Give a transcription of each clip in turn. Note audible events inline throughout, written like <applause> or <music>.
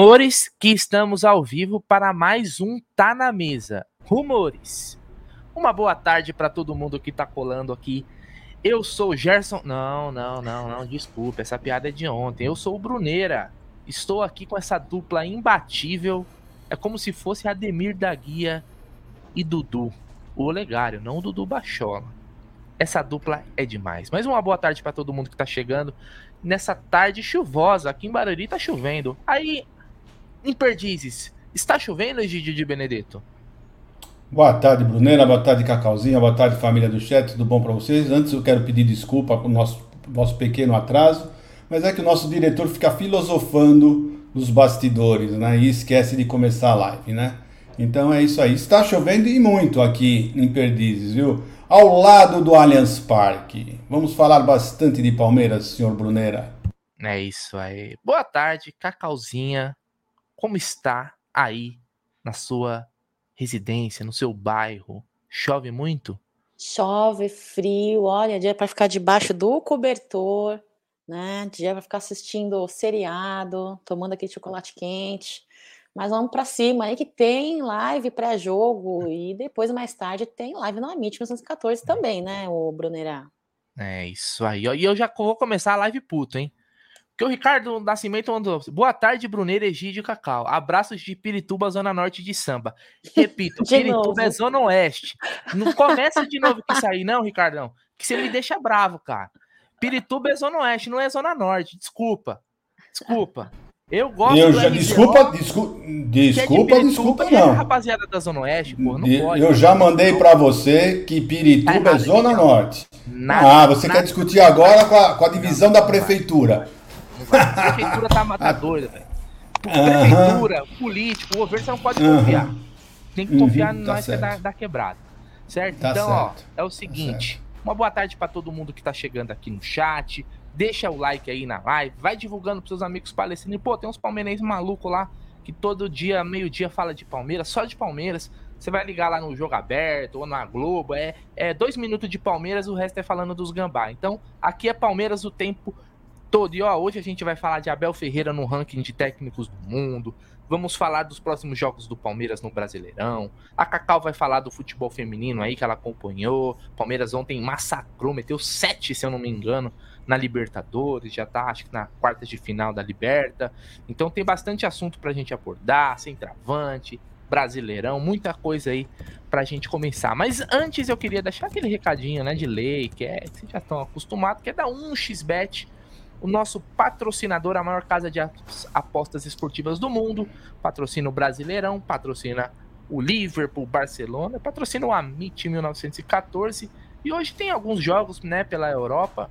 Rumores que estamos ao vivo para mais um Tá na Mesa. Rumores. Uma boa tarde para todo mundo que tá colando aqui. Eu sou Gerson. Não, não, não, não, desculpa, essa piada é de ontem. Eu sou o Bruneira. Estou aqui com essa dupla imbatível. É como se fosse Ademir da Guia e Dudu. O Olegário, não o Dudu Bachola. Essa dupla é demais. Mas uma boa tarde para todo mundo que tá chegando nessa tarde chuvosa. Aqui em Barueri tá chovendo. Aí, em Perdizes, está chovendo, Egidio de Benedetto? Boa tarde, Brunera. Boa tarde, Cacauzinha. Boa tarde, família do chat. Tudo bom para vocês? Antes eu quero pedir desculpa por nosso, nosso pequeno atraso, mas é que o nosso diretor fica filosofando nos bastidores, né? E esquece de começar a live, né? Então é isso aí. Está chovendo e muito aqui em Perdizes, viu? ao lado do Allianz Parque. Vamos falar bastante de Palmeiras, senhor Brunera. É isso aí. Boa tarde, Cacauzinha. Como está aí na sua residência, no seu bairro? Chove muito? Chove, frio, olha, dia para ficar debaixo do cobertor, né? Dia para ficar assistindo seriado, tomando aquele chocolate quente. Mas vamos para cima aí que tem live pré-jogo e depois, mais tarde, tem live no Amit 1914 também, né, o Brunerá? É isso aí. E eu já vou começar a live puto, hein? Porque o Ricardo Nascimento mandou. Boa tarde, Bruneira, Egídio Cacau. Abraços de Pirituba, Zona Norte de Samba. Repito, <laughs> Pirituba novo. é Zona Oeste. Não começa de novo com isso aí, não, Ricardão. Que você me deixa bravo, cara. Pirituba é Zona Oeste, não é Zona Norte. Desculpa. Desculpa. Eu gosto eu já, desculpa, desculpa, desculpa, é de desculpa é não. rapaziada da Zona Oeste, pô, não pode. Eu já mandei para você que Pirituba tá é Zona Norte. Nada, ah, você nada, quer discutir agora com a, com a divisão não, da prefeitura. A prefeitura tá matadora, velho. Prefeitura, político, o governo você não pode confiar. Tem que confiar uhum, tá nós que é da, da quebrada. Certo? Tá então, certo. ó, é o seguinte. Tá uma boa tarde para todo mundo que tá chegando aqui no chat. Deixa o like aí na live, vai divulgando pros seus amigos palestinos. Pô, tem uns palmeirenses malucos lá que todo dia, meio-dia, fala de Palmeiras, só de Palmeiras. Você vai ligar lá no Jogo Aberto ou na Globo, é, é dois minutos de Palmeiras, o resto é falando dos gambá. Então, aqui é Palmeiras o tempo todo. E ó, hoje a gente vai falar de Abel Ferreira no ranking de técnicos do mundo. Vamos falar dos próximos jogos do Palmeiras no Brasileirão. A Cacau vai falar do futebol feminino aí que ela acompanhou. Palmeiras ontem massacrou, meteu sete, se eu não me engano, na Libertadores, já tá, acho que na quarta de final da Liberta. Então tem bastante assunto pra gente abordar, centroavante, Brasileirão, muita coisa aí pra gente começar. Mas antes eu queria deixar aquele recadinho, né, de lei, que é, vocês já estão acostumados, que é dar um xbet o nosso patrocinador, a maior casa de apostas esportivas do mundo, patrocina o Brasileirão, patrocina o Liverpool, Barcelona, patrocina o Amit 1914 e hoje tem alguns jogos, né, pela Europa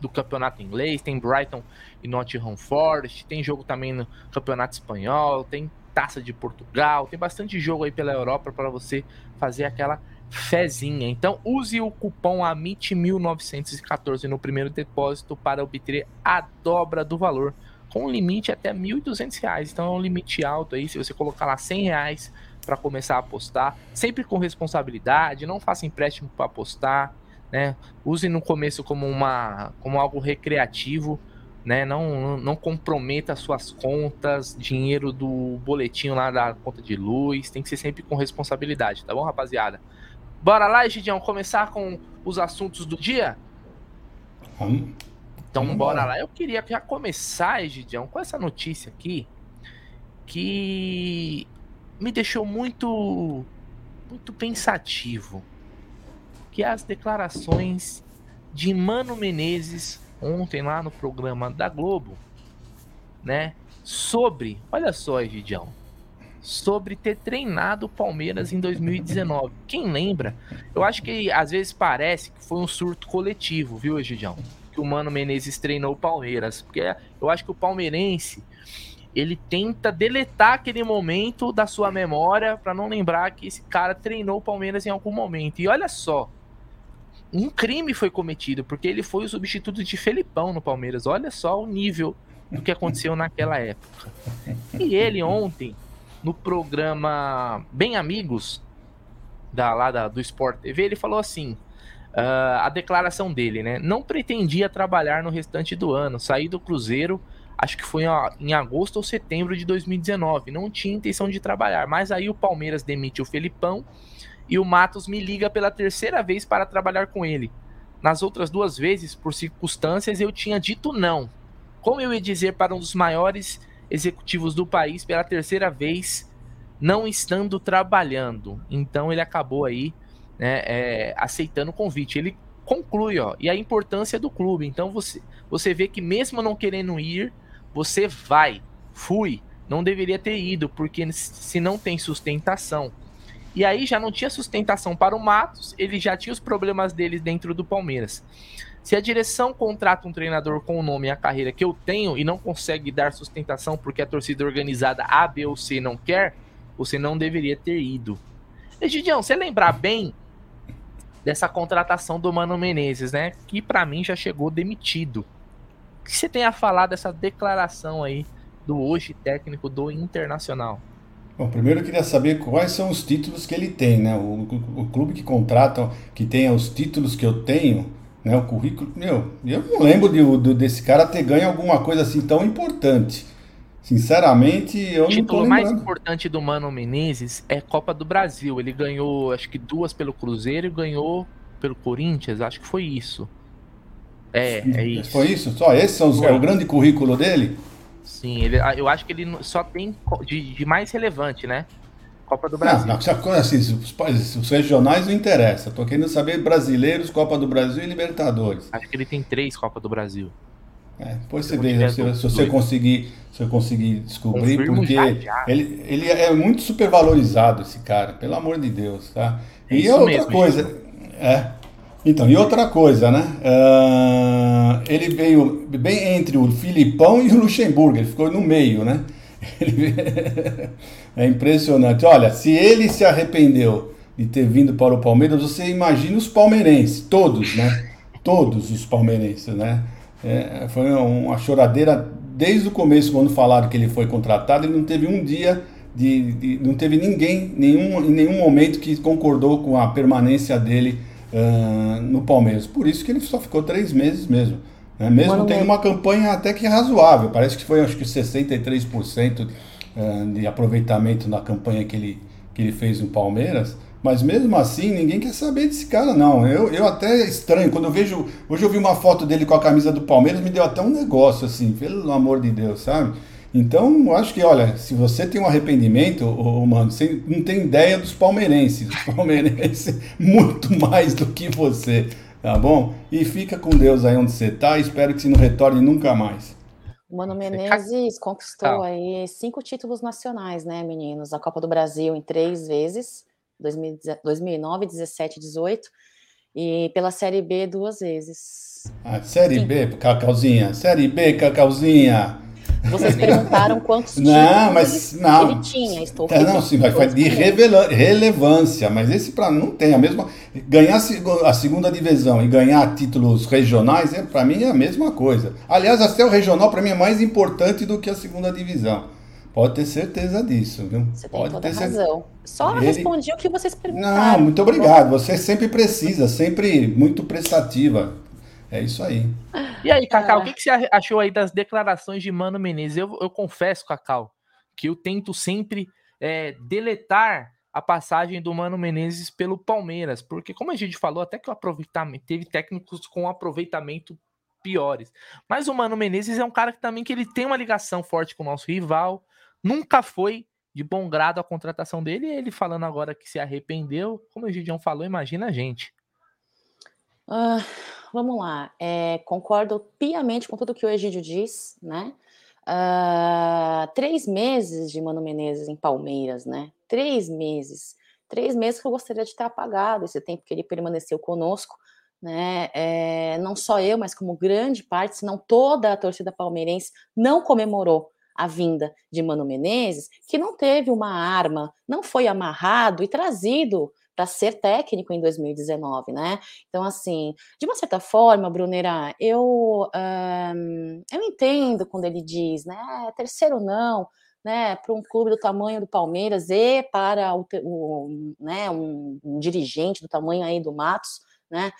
do campeonato inglês, tem Brighton e Nottingham Forest, tem jogo também no campeonato espanhol, tem Taça de Portugal, tem bastante jogo aí pela Europa para você fazer aquela fezinha. Então use o cupom AMIT1914 no primeiro depósito para obter a dobra do valor, com um limite até R$ 1.200. Então é um limite alto aí, se você colocar lá R$ reais para começar a apostar, sempre com responsabilidade, não faça empréstimo para apostar né? Use no começo como uma como algo recreativo, né? Não, não comprometa suas contas, dinheiro do boletim lá da conta de luz, tem que ser sempre com responsabilidade, tá bom, rapaziada? Bora lá, Egidião, começar com os assuntos do dia? Vamos. Então Vamos bora lá. Eu queria já começar, Egidião, com essa notícia aqui que me deixou muito muito pensativo que as declarações de Mano Menezes ontem lá no programa da Globo, né? Sobre, olha só, Egidião, sobre ter treinado o Palmeiras em 2019. Quem lembra? Eu acho que às vezes parece que foi um surto coletivo, viu, Egidião? Que o Mano Menezes treinou o Palmeiras. Porque eu acho que o palmeirense ele tenta deletar aquele momento da sua memória para não lembrar que esse cara treinou o Palmeiras em algum momento. E olha só, um crime foi cometido, porque ele foi o substituto de Felipão no Palmeiras. Olha só o nível do que aconteceu naquela época. E ele ontem, no programa Bem Amigos, da, lá da, do Sport TV, ele falou assim: uh, a declaração dele, né? Não pretendia trabalhar no restante do ano, saí do Cruzeiro acho que foi em agosto ou setembro de 2019. Não tinha intenção de trabalhar, mas aí o Palmeiras demite o Felipão e o Matos me liga pela terceira vez para trabalhar com ele. Nas outras duas vezes, por circunstâncias, eu tinha dito não. Como eu ia dizer para um dos maiores executivos do país pela terceira vez, não estando trabalhando? Então ele acabou aí né, é, aceitando o convite. Ele conclui, ó, e a importância do clube. Então você, você vê que mesmo não querendo ir, você vai. Fui. Não deveria ter ido, porque se não tem sustentação. E aí já não tinha sustentação para o Matos, ele já tinha os problemas dele dentro do Palmeiras. Se a direção contrata um treinador com o nome e a carreira que eu tenho e não consegue dar sustentação porque a torcida organizada A, B ou C não quer, você não deveria ter ido. Egidião, você lembrar bem dessa contratação do Mano Menezes, né? Que para mim já chegou demitido. O que você tem a falar dessa declaração aí do hoje técnico do Internacional? Bom, primeiro eu queria saber quais são os títulos que ele tem, né? O, o, o clube que contrata, que tenha os títulos que eu tenho, né? O currículo. Meu, eu não lembro de, de, desse cara ter ganho alguma coisa assim tão importante. Sinceramente, eu o não tô lembrando. O mais importante do Mano Menezes é Copa do Brasil. Ele ganhou, acho que duas pelo Cruzeiro e ganhou pelo Corinthians, acho que foi isso. É, é isso. Foi isso? Só esse são os, é o grande currículo dele? Sim, ele, eu acho que ele só tem de, de mais relevante, né? Copa do Brasil. Não, não assim, os, os, regionais não interessa. Tô querendo saber brasileiros, Copa do Brasil e Libertadores. Acho que ele tem três Copa do Brasil. É, depois você vê, se, se, você conseguir, se eu conseguir descobrir, Confirmo porque já, já. Ele, ele é muito supervalorizado, esse cara, pelo amor de Deus, tá? É e outra mesmo, coisa, isso. é. Então, e outra coisa, né? Uh, ele veio bem entre o Filipão e o Luxemburgo, ele ficou no meio, né? <laughs> é impressionante. Olha, se ele se arrependeu de ter vindo para o Palmeiras, você imagina os palmeirenses, todos, né? <laughs> Todos os palmeirenses, né? É, foi uma choradeira desde o começo, quando falaram que ele foi contratado, ele não teve um dia de, de, não teve ninguém, nenhum, em nenhum momento que concordou com a permanência dele uh, no Palmeiras. Por isso que ele só ficou três meses mesmo. Né? Mesmo Mano, tendo uma campanha até que razoável, parece que foi acho que 63% uh, de aproveitamento na campanha que ele, que ele fez no Palmeiras. Mas mesmo assim, ninguém quer saber desse cara, não. Eu, eu até estranho, quando eu vejo. Hoje eu vi uma foto dele com a camisa do Palmeiras, me deu até um negócio, assim, pelo amor de Deus, sabe? Então, acho que, olha, se você tem um arrependimento, oh, mano, você não tem ideia dos palmeirenses. Os palmeirenses, <laughs> muito mais do que você, tá bom? E fica com Deus aí onde você tá. Espero que você não retorne nunca mais. O Mano Menezes conquistou aí cinco títulos nacionais, né, meninos? A Copa do Brasil em três vezes 2009, 17, 18 e pela Série B duas vezes. Ah, série Sim. B, Cacauzinha. Série B, Cacauzinha. Vocês perguntaram quantos não, mas ele, não. ele tinha. Estou é, não, sim, mas foi de relevância. Mas esse para não tem a mesma. Ganhar a segunda divisão e ganhar títulos regionais, é, para mim é a mesma coisa. Aliás, até o regional para mim é mais importante do que a segunda divisão. Pode ter certeza disso, viu? Você Pode tem toda ter razão. Certeza. Só Ele... respondi o que vocês perguntaram. Não, muito obrigado. Você sempre precisa, sempre muito prestativa. É isso aí. E aí, Cacau, o que, que, você achou aí das declarações de Mano Menezes? Eu, eu confesso, Cacau, que eu tento sempre é, deletar a passagem do Mano Menezes pelo Palmeiras, porque como a gente falou, até que o aproveitamento teve técnicos com aproveitamento piores. Mas o Mano Menezes é um cara que também que ele tem uma ligação forte com o nosso rival, Nunca foi de bom grado a contratação dele. E ele falando agora que se arrependeu, como o Gideon falou, imagina a gente. Uh, vamos lá. É, concordo piamente com tudo que o Egídio diz, né? Uh, três meses de Mano Menezes em Palmeiras, né? Três meses. Três meses que eu gostaria de ter apagado esse tempo que ele permaneceu conosco, né? É, não só eu, mas como grande parte, se não toda a torcida palmeirense, não comemorou a vinda de Mano Menezes, que não teve uma arma, não foi amarrado e trazido para ser técnico em 2019, né? Então, assim, de uma certa forma, Brunera, eu, eu entendo quando ele diz, né, terceiro não, né, para um clube do tamanho do Palmeiras e para o, o né, um, um dirigente do tamanho aí do Matos, né?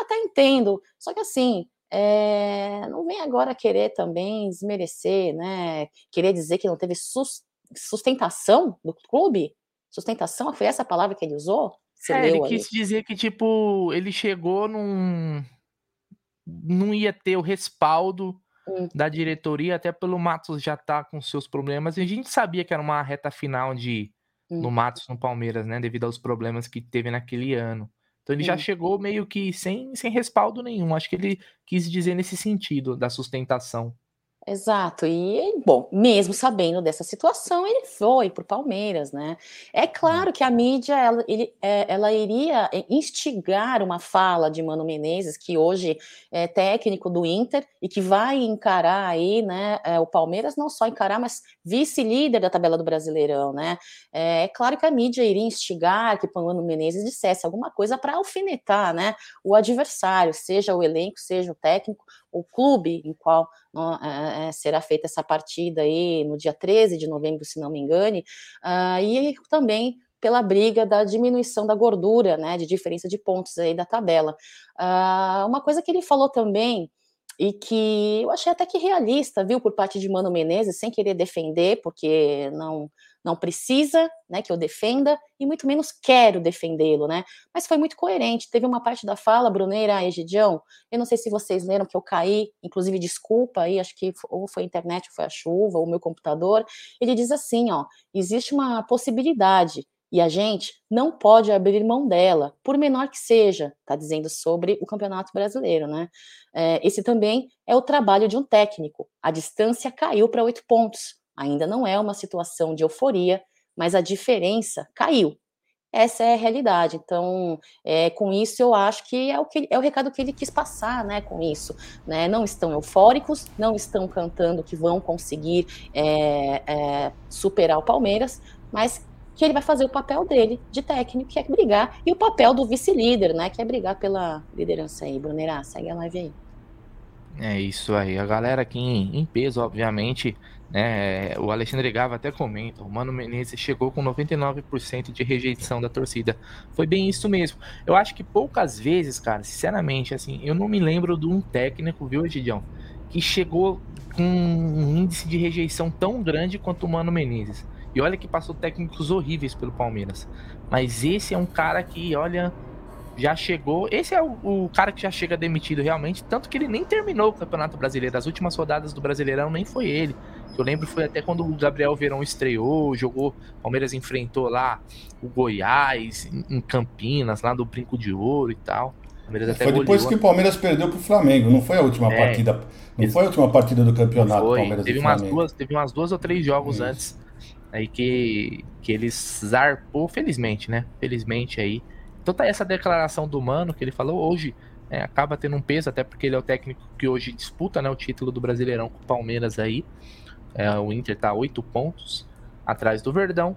Até entendo, só que assim, é, não vem agora querer também desmerecer, né? Querer dizer que não teve sustentação do clube? Sustentação, foi essa a palavra que ele usou? Você é, ele quis dizer que, tipo, ele chegou num. Não ia ter o respaldo hum. da diretoria, até pelo Matos já tá com seus problemas. E a gente sabia que era uma reta final de hum. no Matos no Palmeiras, né? Devido aos problemas que teve naquele ano. Então ele hum. já chegou meio que sem, sem respaldo nenhum. Acho que ele quis dizer nesse sentido da sustentação. Exato. E, bom, mesmo sabendo dessa situação, ele foi para o Palmeiras, né? É claro que a mídia ela, ele, é, ela iria é, instigar uma fala de Mano Menezes, que hoje é técnico do Inter e que vai encarar aí, né? É, o Palmeiras não só encarar, mas vice-líder da tabela do Brasileirão, né? É, claro que a mídia iria instigar que Mano Menezes dissesse alguma coisa para alfinetar, né? O adversário, seja o elenco, seja o técnico, o clube em qual é, é, será feita essa partida aí no dia 13 de novembro, se não me engane, uh, e também pela briga da diminuição da gordura, né, de diferença de pontos aí da tabela. Uh, uma coisa que ele falou também e que eu achei até que realista, viu, por parte de Mano Menezes, sem querer defender, porque não não precisa, né, que eu defenda e muito menos quero defendê-lo, né? Mas foi muito coerente. Teve uma parte da fala, Bruneira Egidião, eu não sei se vocês leram que eu caí, inclusive desculpa aí, acho que ou foi a internet, ou foi a chuva, ou o meu computador. Ele diz assim, ó, existe uma possibilidade e a gente não pode abrir mão dela, por menor que seja, está dizendo sobre o Campeonato Brasileiro, né? É, esse também é o trabalho de um técnico. A distância caiu para oito pontos. Ainda não é uma situação de euforia, mas a diferença caiu. Essa é a realidade. Então, é, com isso, eu acho que é o, que, é o recado que ele quis passar, né? Com isso, né? Não estão eufóricos, não estão cantando que vão conseguir é, é, superar o Palmeiras, mas que ele vai fazer o papel dele de técnico, que é brigar, e o papel do vice-líder, né? Que é brigar pela liderança aí. Brunerá, segue a live aí. É isso aí. A galera aqui em, em peso, obviamente, né? O Alexandre Gava até comenta, o Mano Menezes chegou com 99% de rejeição da torcida. Foi bem isso mesmo. Eu acho que poucas vezes, cara, sinceramente, assim, eu não me lembro de um técnico, viu, Gidião, que chegou com um índice de rejeição tão grande quanto o Mano Menezes. E olha que passou técnicos horríveis pelo Palmeiras. Mas esse é um cara que, olha, já chegou. Esse é o, o, cara que já chega demitido realmente, tanto que ele nem terminou o Campeonato Brasileiro. As últimas rodadas do Brasileirão nem foi ele. Eu lembro foi até quando o Gabriel Verão estreou, jogou, Palmeiras enfrentou lá o Goiás, em, Campinas, lá do Brinco de Ouro e tal. foi depois que o Palmeiras perdeu pro Flamengo, não foi a última é, partida. Não foi a última partida do campeonato foi. Palmeiras teve umas duas, Teve umas duas ou três jogos Isso. antes aí que, que eles zarpou, felizmente, né? Felizmente aí. Então tá essa declaração do Mano que ele falou hoje. É, acaba tendo um peso, até porque ele é o técnico que hoje disputa né, o título do Brasileirão com o Palmeiras aí. É, o Inter está oito pontos atrás do Verdão.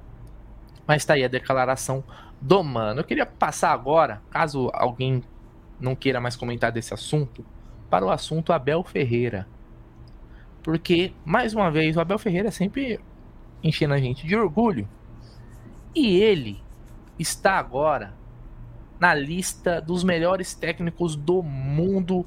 Mas está aí a declaração do Mano. Eu queria passar agora, caso alguém não queira mais comentar desse assunto, para o assunto Abel Ferreira. Porque, mais uma vez, o Abel Ferreira sempre enchendo a gente de orgulho. E ele está agora na lista dos melhores técnicos do mundo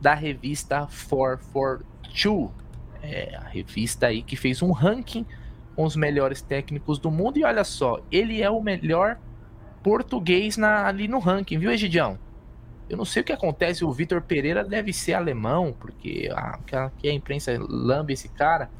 da revista 442 é, a revista aí que fez um ranking com os melhores técnicos do mundo. E olha só, ele é o melhor português na, ali no ranking, viu, Egidião? Eu não sei o que acontece, o Vitor Pereira deve ser alemão, porque a, que a imprensa lambe esse cara,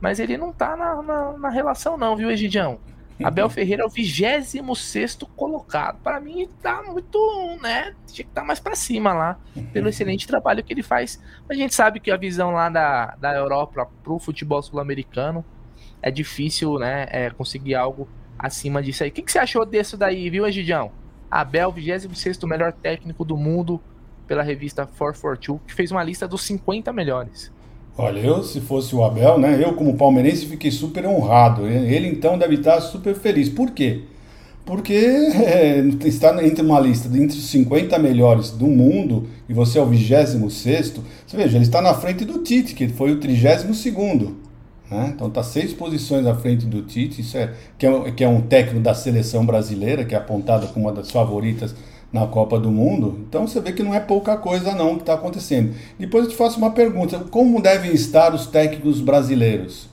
mas ele não tá na, na, na relação, não, viu, Egidião? Abel Ferreira é o 26 colocado. Para mim, tá muito, né? Tinha que estar tá mais para cima lá, pelo excelente trabalho que ele faz. A gente sabe que a visão lá da, da Europa pro futebol sul-americano é difícil, né? É, conseguir algo acima disso aí. O que, que você achou disso daí, viu, Egidião? Abel, 26 melhor técnico do mundo pela revista 442, que fez uma lista dos 50 melhores. Olha, eu se fosse o Abel, né? Eu como palmeirense fiquei super honrado. Ele então deve estar super feliz. Por quê? Porque é, <laughs> está entre uma lista entre os 50 melhores do mundo e você é o 26 Você veja, ele está na frente do Tite, que foi o 32 né? Então está seis posições à frente do Tite, isso é é que é um técnico da seleção brasileira, que é apontado como uma das favoritas na Copa do Mundo. Então você vê que não é pouca coisa não que está acontecendo. Depois eu te faço uma pergunta: como devem estar os técnicos brasileiros?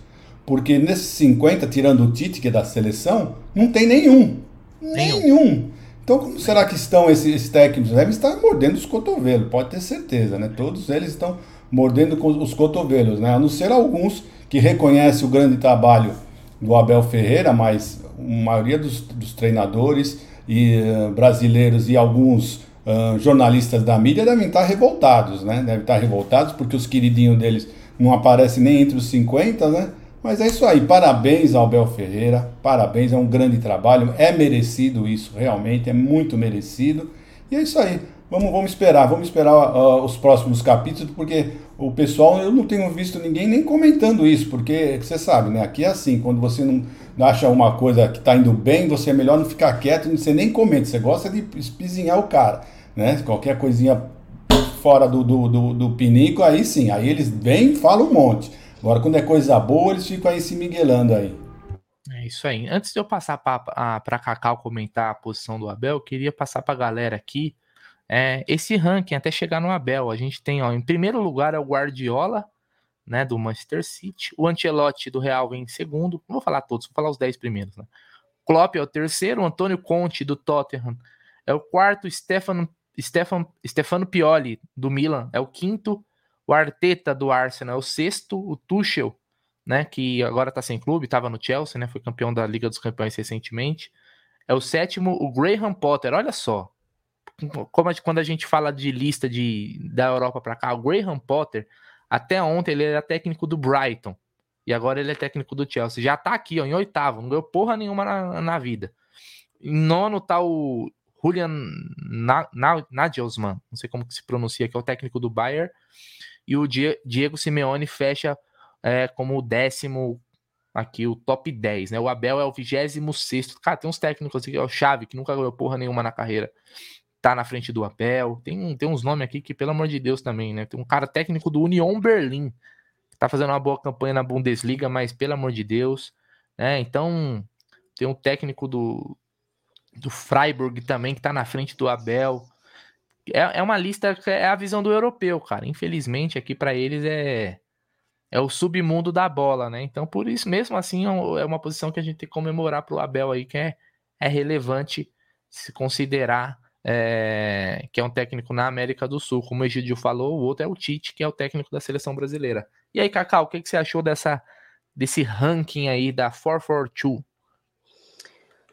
Porque nesses 50, tirando o Tite, que é da seleção, não tem nenhum. Nenhum. nenhum. Então, como será que estão esses, técnicos? Devem estar mordendo os cotovelos, pode ter certeza, né? Todos eles estão mordendo os cotovelos, né? A não ser alguns que reconhecem o grande trabalho do Abel Ferreira, mas a maioria dos, dos treinadores e uh, brasileiros e alguns uh, jornalistas da mídia devem estar revoltados, né? Devem estar revoltados porque os queridinhos deles não aparecem nem entre os 50, né? Mas é isso aí, parabéns ao Bel Ferreira, parabéns, é um grande trabalho, é merecido isso, realmente, é muito merecido. E é isso aí, vamos, vamos esperar, vamos esperar uh, os próximos capítulos, porque o pessoal, eu não tenho visto ninguém nem comentando isso, porque você sabe, né? Aqui é assim, quando você não acha uma coisa que está indo bem, você é melhor não ficar quieto, você nem comenta, você gosta de espizinhar o cara, né? Qualquer coisinha fora do, do, do, do pinico, aí sim, aí eles vêm e falam um monte. Agora, quando é coisa boa, eles ficam aí se miguelando aí. É isso aí. Antes de eu passar para Cacau comentar a posição do Abel, eu queria passar para a galera aqui é, esse ranking até chegar no Abel. A gente tem, ó, em primeiro lugar é o Guardiola, né, do Manchester City. O Ancelotti do Real vem em segundo. Não vou falar todos, vou falar os dez primeiros. Né? Klopp é o terceiro. O Antônio Conte do Tottenham é o quarto. Stefano, Stefano, Stefano Pioli do Milan é o quinto. O Arteta do Arsenal é o sexto, o Tuchel, né, que agora tá sem clube, estava no Chelsea, né, foi campeão da Liga dos Campeões recentemente. É o sétimo, o Graham Potter. Olha só, como quando a gente fala de lista de da Europa para cá, o Graham Potter, até ontem ele era técnico do Brighton e agora ele é técnico do Chelsea. Já tá aqui, ó, em oitavo, não ganhou porra nenhuma na, na vida. Em nono tá o Julian Nagelsmann, não sei como que se pronuncia, que é o técnico do Bayern e o Diego Simeone fecha é, como o décimo aqui, o top 10, né? O Abel é o 26 Cara, tem uns técnicos aqui, é o Chave, que nunca ganhou porra nenhuma na carreira. Tá na frente do Abel. Tem, tem uns nomes aqui que, pelo amor de Deus, também, né? Tem um cara técnico do Union Berlim, que tá fazendo uma boa campanha na Bundesliga, mas pelo amor de Deus, né? Então, tem um técnico do, do Freiburg também, que tá na frente do Abel é, é uma lista é a visão do europeu, cara. Infelizmente, aqui para eles é é o submundo da bola, né? Então, por isso, mesmo assim, é, é uma posição que a gente tem que comemorar pro Abel aí, que é, é relevante se considerar é, que é um técnico na América do Sul. Como o Egidio falou, o outro é o Tite, que é o técnico da seleção brasileira. E aí, Cacau, o que, que você achou dessa, desse ranking aí da 442?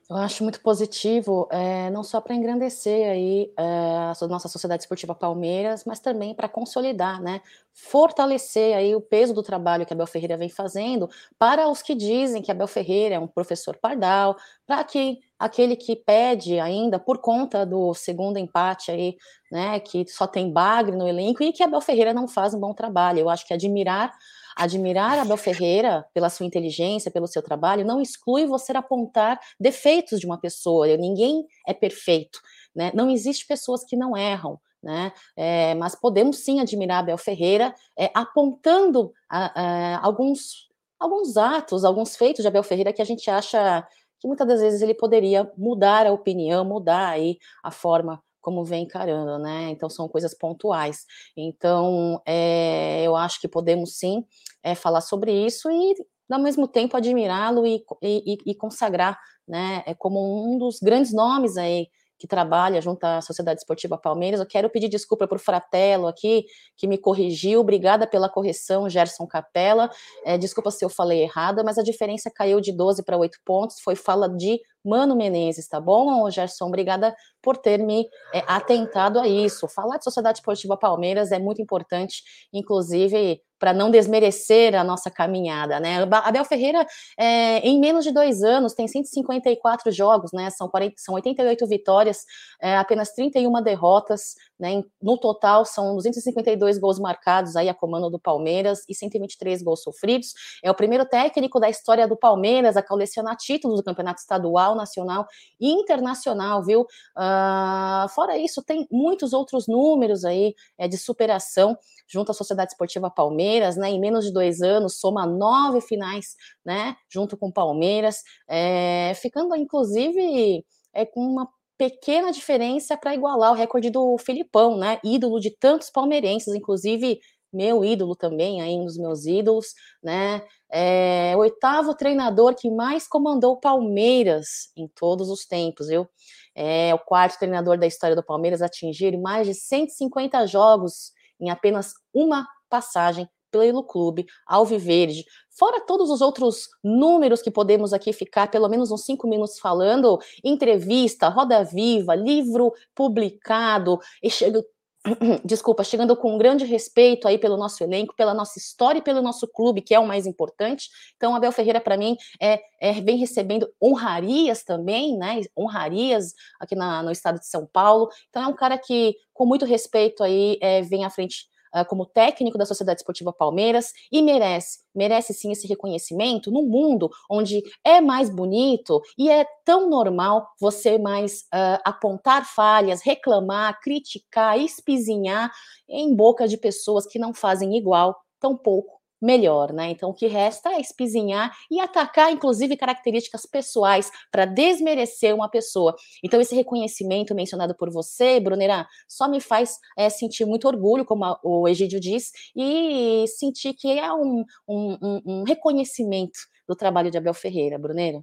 Eu acho muito positivo, é, não só para engrandecer aí é, a nossa sociedade esportiva Palmeiras, mas também para consolidar, né, fortalecer aí o peso do trabalho que a Bel Ferreira vem fazendo para os que dizem que a Bel Ferreira é um professor pardal, para que aquele que pede ainda por conta do segundo empate aí, né, que só tem bagre no elenco e que a Bel Ferreira não faz um bom trabalho. Eu acho que admirar Admirar Abel Ferreira pela sua inteligência, pelo seu trabalho, não exclui você apontar defeitos de uma pessoa. Ninguém é perfeito, né? Não existe pessoas que não erram. Né? É, mas podemos sim admirar Abel Ferreira é, apontando a, a, alguns, alguns atos, alguns feitos de Abel Ferreira que a gente acha que muitas das vezes ele poderia mudar a opinião, mudar aí a forma como vem encarando, né? Então são coisas pontuais. Então é, eu acho que podemos sim é, falar sobre isso e ao mesmo tempo admirá-lo e, e, e, consagrar, né? É como um dos grandes nomes aí que trabalha junto à Sociedade Esportiva Palmeiras. Eu quero pedir desculpa para o Fratello aqui, que me corrigiu. Obrigada pela correção, Gerson Capella. É, desculpa se eu falei errada, mas a diferença caiu de 12 para 8 pontos. Foi fala de Mano Menezes, tá bom, Gerson? Obrigada por ter me é, atentado a isso. Falar de Sociedade Esportiva Palmeiras é muito importante, inclusive para não desmerecer a nossa caminhada, né? Abel Ferreira, é, em menos de dois anos, tem 154 jogos, né? São, 40, são 88 vitórias, é, apenas 31 derrotas, né? No total, são 252 gols marcados aí a comando do Palmeiras e 123 gols sofridos. É o primeiro técnico da história do Palmeiras a colecionar títulos do campeonato estadual, nacional e internacional, viu? Uh, fora isso, tem muitos outros números aí é, de superação junto à Sociedade Esportiva Palmeiras, né? Em menos de dois anos, soma nove finais, né? Junto com Palmeiras, é, ficando inclusive é, com uma pequena diferença para igualar o recorde do Felipão, né? Ídolo de tantos palmeirenses, inclusive meu ídolo também, aí um dos meus ídolos, né? É, oitavo treinador que mais comandou Palmeiras em todos os tempos, viu? É o quarto treinador da história do Palmeiras a atingir mais de 150 jogos em apenas uma passagem pelo clube Alviverde. Fora todos os outros números que podemos aqui ficar pelo menos uns cinco minutos falando, entrevista, roda viva, livro publicado, e chega, <clears throat> desculpa, chegando com um grande respeito aí pelo nosso elenco, pela nossa história e pelo nosso clube, que é o mais importante. Então, Abel Ferreira, para mim, é, é, vem recebendo honrarias também, né? Honrarias aqui na, no estado de São Paulo. Então, é um cara que, com muito respeito aí, é, vem à frente como técnico da Sociedade Esportiva Palmeiras e merece, merece sim esse reconhecimento no mundo onde é mais bonito e é tão normal você mais uh, apontar falhas, reclamar, criticar, espizinhar em boca de pessoas que não fazem igual, tão pouco melhor, né? Então o que resta é espizinhar e atacar, inclusive, características pessoais para desmerecer uma pessoa. Então, esse reconhecimento mencionado por você, Brunera, só me faz é, sentir muito orgulho, como a, o Egídio diz, e sentir que é um, um, um, reconhecimento do trabalho de Abel Ferreira, Brunera.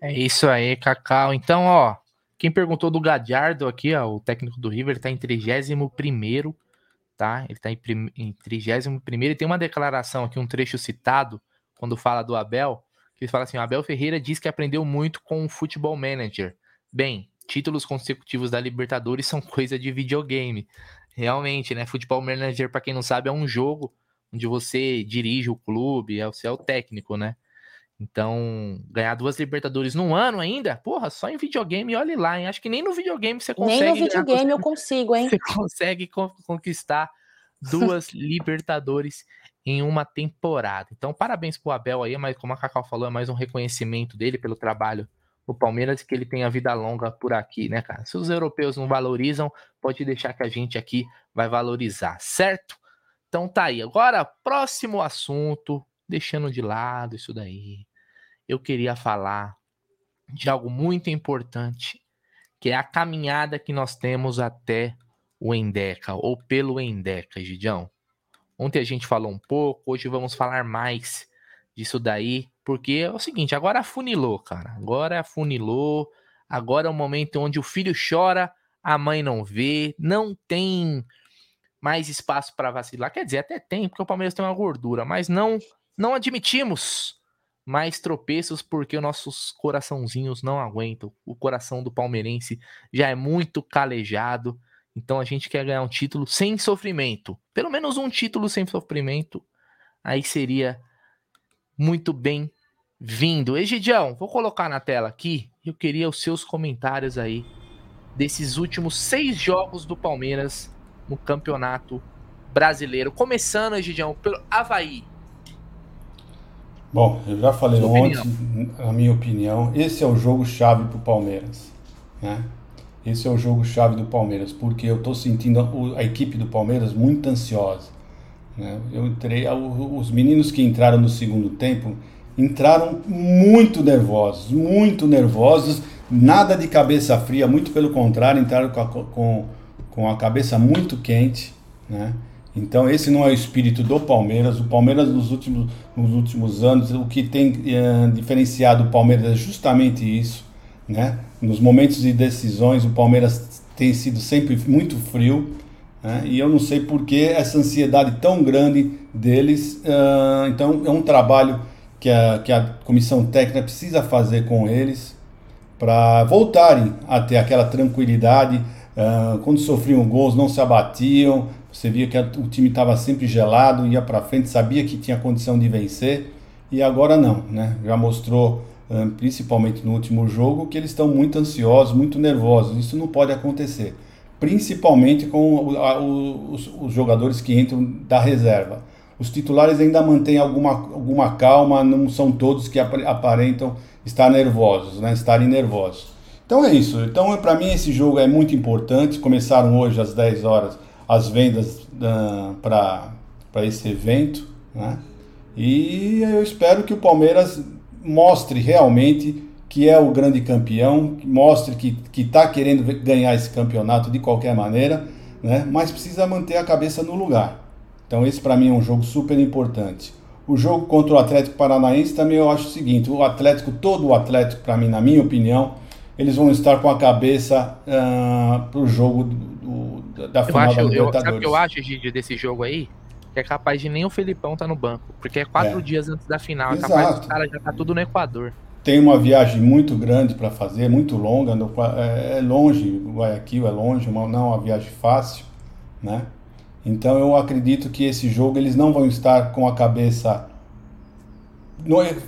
É isso aí, Cacau. Então, ó, quem perguntou do Gadiardo aqui, ó, o técnico do River, está em 31 primeiro tá? Ele está em, em 31 e tem uma declaração aqui, um trecho citado, quando fala do Abel, que ele fala assim: Abel Ferreira diz que aprendeu muito com o futebol manager. Bem, títulos consecutivos da Libertadores são coisa de videogame. Realmente, né? Futebol manager, para quem não sabe, é um jogo onde você dirige o clube, é você é o técnico, né? Então, ganhar duas Libertadores num ano ainda, porra, só em videogame, olhe lá, hein? Acho que nem no videogame você consegue. Nem no videogame eu consigo, hein? <laughs> Você consegue conquistar duas <laughs> Libertadores em uma temporada. Então, parabéns pro Abel aí, mas como a Cacau falou, é mais um reconhecimento dele pelo trabalho no Palmeiras e que ele tenha vida longa por aqui, né, cara? Se os europeus não valorizam, pode deixar que a gente aqui vai valorizar, certo? Então tá aí. Agora, próximo assunto, deixando de lado isso daí eu queria falar de algo muito importante, que é a caminhada que nós temos até o Endeca, ou pelo Endeca, Gidião. Ontem a gente falou um pouco, hoje vamos falar mais disso daí, porque é o seguinte, agora afunilou, cara. Agora afunilou, agora é o momento onde o filho chora, a mãe não vê, não tem mais espaço para vacilar. Quer dizer, até tem, porque o Palmeiras tem uma gordura, mas não não admitimos mais tropeços porque os nossos coraçãozinhos não aguentam. O coração do palmeirense já é muito calejado. Então a gente quer ganhar um título sem sofrimento. Pelo menos um título sem sofrimento. Aí seria muito bem vindo. Egidião, vou colocar na tela aqui. Eu queria os seus comentários aí desses últimos seis jogos do Palmeiras no campeonato brasileiro. Começando, Egidião, pelo Havaí. Bom, eu já falei Sua ontem, opinião. a minha opinião, esse é o jogo-chave para o Palmeiras. Né? Esse é o jogo-chave do Palmeiras, porque eu estou sentindo a, a, equipe do Palmeiras muito ansiosa. Né? Eu entrei, os meninos que entraram no segundo tempo entraram muito nervosos, muito nervosos, nada de cabeça fria, muito pelo contrário, entraram com a, com, com a cabeça muito quente. Né? Então esse não é o espírito do Palmeiras. O Palmeiras nos últimos, nos últimos anos, o que tem é, diferenciado o Palmeiras é justamente isso, né? Nos momentos de decisões, o Palmeiras tem sido sempre muito frio, né? e eu não sei por que essa ansiedade tão grande deles. Uh, então é um trabalho que a, que a comissão técnica precisa fazer com eles para voltarem a ter aquela tranquilidade. Uh, quando sofriam gols, não se abatiam, você via que o time estava sempre gelado, ia para frente, sabia que tinha condição de vencer e agora não, né? Já mostrou, principalmente no último jogo, que eles estão muito ansiosos, muito nervosos. Isso não pode acontecer, principalmente com os, os jogadores que entram da reserva. Os titulares ainda mantêm alguma, alguma calma, não são todos que aparentam estar nervosos, né? Estarem nervosos. Então é isso. Então, para mim, esse jogo é muito importante. Começaram hoje às 10 horas as vendas uh, para esse evento, né? E eu espero que o Palmeiras mostre realmente que é o grande campeão, mostre que está querendo ganhar esse campeonato de qualquer maneira, né? mas precisa manter a cabeça no lugar. Então, esse para mim é um jogo super importante. O jogo contra o Atlético Paranaense também eu acho o seguinte: o Atlético, todo o Atlético, para mim, na minha opinião, eles vão estar com a cabeça uh, ah, para o jogo do, da final acho, Libertadores. Eu, sabe o que eu acho, Gigi, desse jogo aí? Que é capaz de nem o Felipão estar tá no banco, porque é quatro é. dias antes da final, Exato. é capaz dos caras já tá tudo no Equador. Tem uma viagem muito grande para fazer, muito longa, no, é, é longe, Guayaquil é longe, não é uma viagem fácil, né? Então eu acredito que esse jogo eles não vão estar com a cabeça.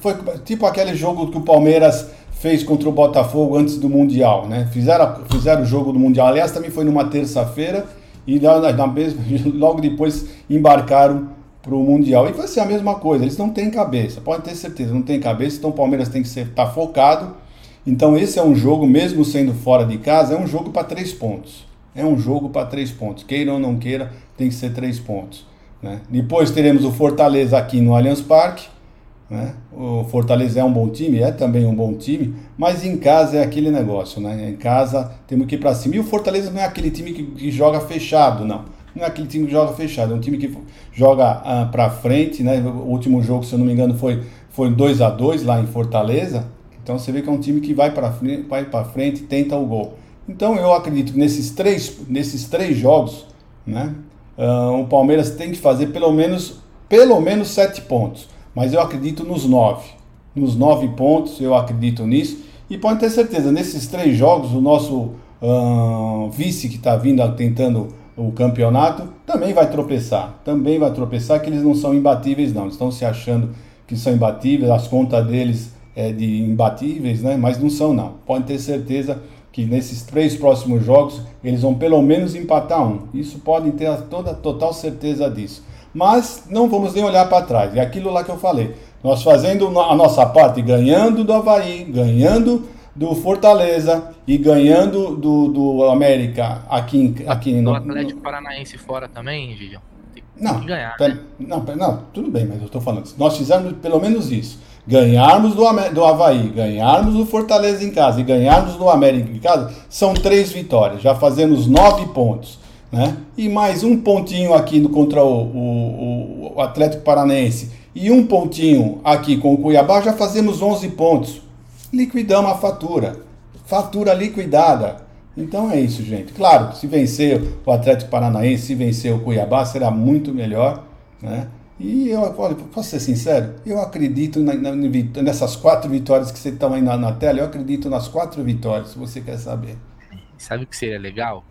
Foi tipo aquele jogo que o Palmeiras fez contra o Botafogo antes do Mundial, né? Fizeram, fizeram o jogo do Mundial. Aliás, também foi numa terça-feira e na, na, <laughs> logo depois embarcaram para o Mundial. E vai ser a mesma coisa, eles não têm cabeça, pode ter certeza, não tem cabeça, então o Palmeiras tem que estar tá focado. Então esse é um jogo, mesmo sendo fora de casa, é um jogo para três pontos. É um jogo para três pontos. Queira ou não queira, tem que ser três pontos. Né? Depois teremos o Fortaleza aqui no Allianz Parque. Né? O Fortaleza é um bom time, é também um bom time, mas em casa é aquele negócio, né? Em casa temos que ir para cima. E o Fortaleza não é aquele time que, que, joga fechado, não. Não é aquele time que joga fechado, é um time que joga ah, para frente, né? O último jogo, se eu não me engano, foi foi 2 a 2 lá em Fortaleza. Então você vê que é um time que vai para frente, vai para frente, tenta o gol. Então eu acredito que nesses três, nesses três jogos, né, uh, o Palmeiras tem que fazer pelo menos, pelo menos sete pontos. Mas eu acredito nos nove. Nos nove pontos, eu acredito nisso. E pode ter certeza, nesses três jogos, o nosso vice que está vindo tentando o campeonato também vai tropeçar. Também vai tropeçar, que eles não são imbatíveis, não. Eles estão se achando que são imbatíveis, as contas deles é de imbatíveis, né? Mas não são, não. Pode ter certeza que nesses três próximos jogos eles vão pelo menos empatar um. Isso podem ter toda total certeza disso. Mas não vamos nem olhar para trás. É aquilo lá que eu falei. Nós fazendo a nossa parte, ganhando do Havaí, ganhando do Fortaleza e ganhando do, do América aqui, aqui no. Atlético. Paranaense fora também, Gigião? Não, ganhar, né? não, não, tudo bem, mas eu estou falando. Nós fizermos pelo menos isso ganharmos do, do Havaí, ganharmos do Fortaleza em casa e ganharmos do América em casa, são três vitórias. Já fazemos nove pontos. Né? E mais um pontinho aqui contra o, o, o Atlético Paranaense e um pontinho aqui com o Cuiabá, já fazemos 11 pontos. Liquidamos a fatura. Fatura liquidada. Então é isso, gente. Claro, se vencer o Atlético Paranaense, se vencer o Cuiabá, será muito melhor. Né? E eu, olha, posso ser sincero, eu acredito na, na, nessas quatro vitórias que você estão aí na, na, tela, eu acredito nas quatro vitórias, se você quer saber. Sabe o que seria legal?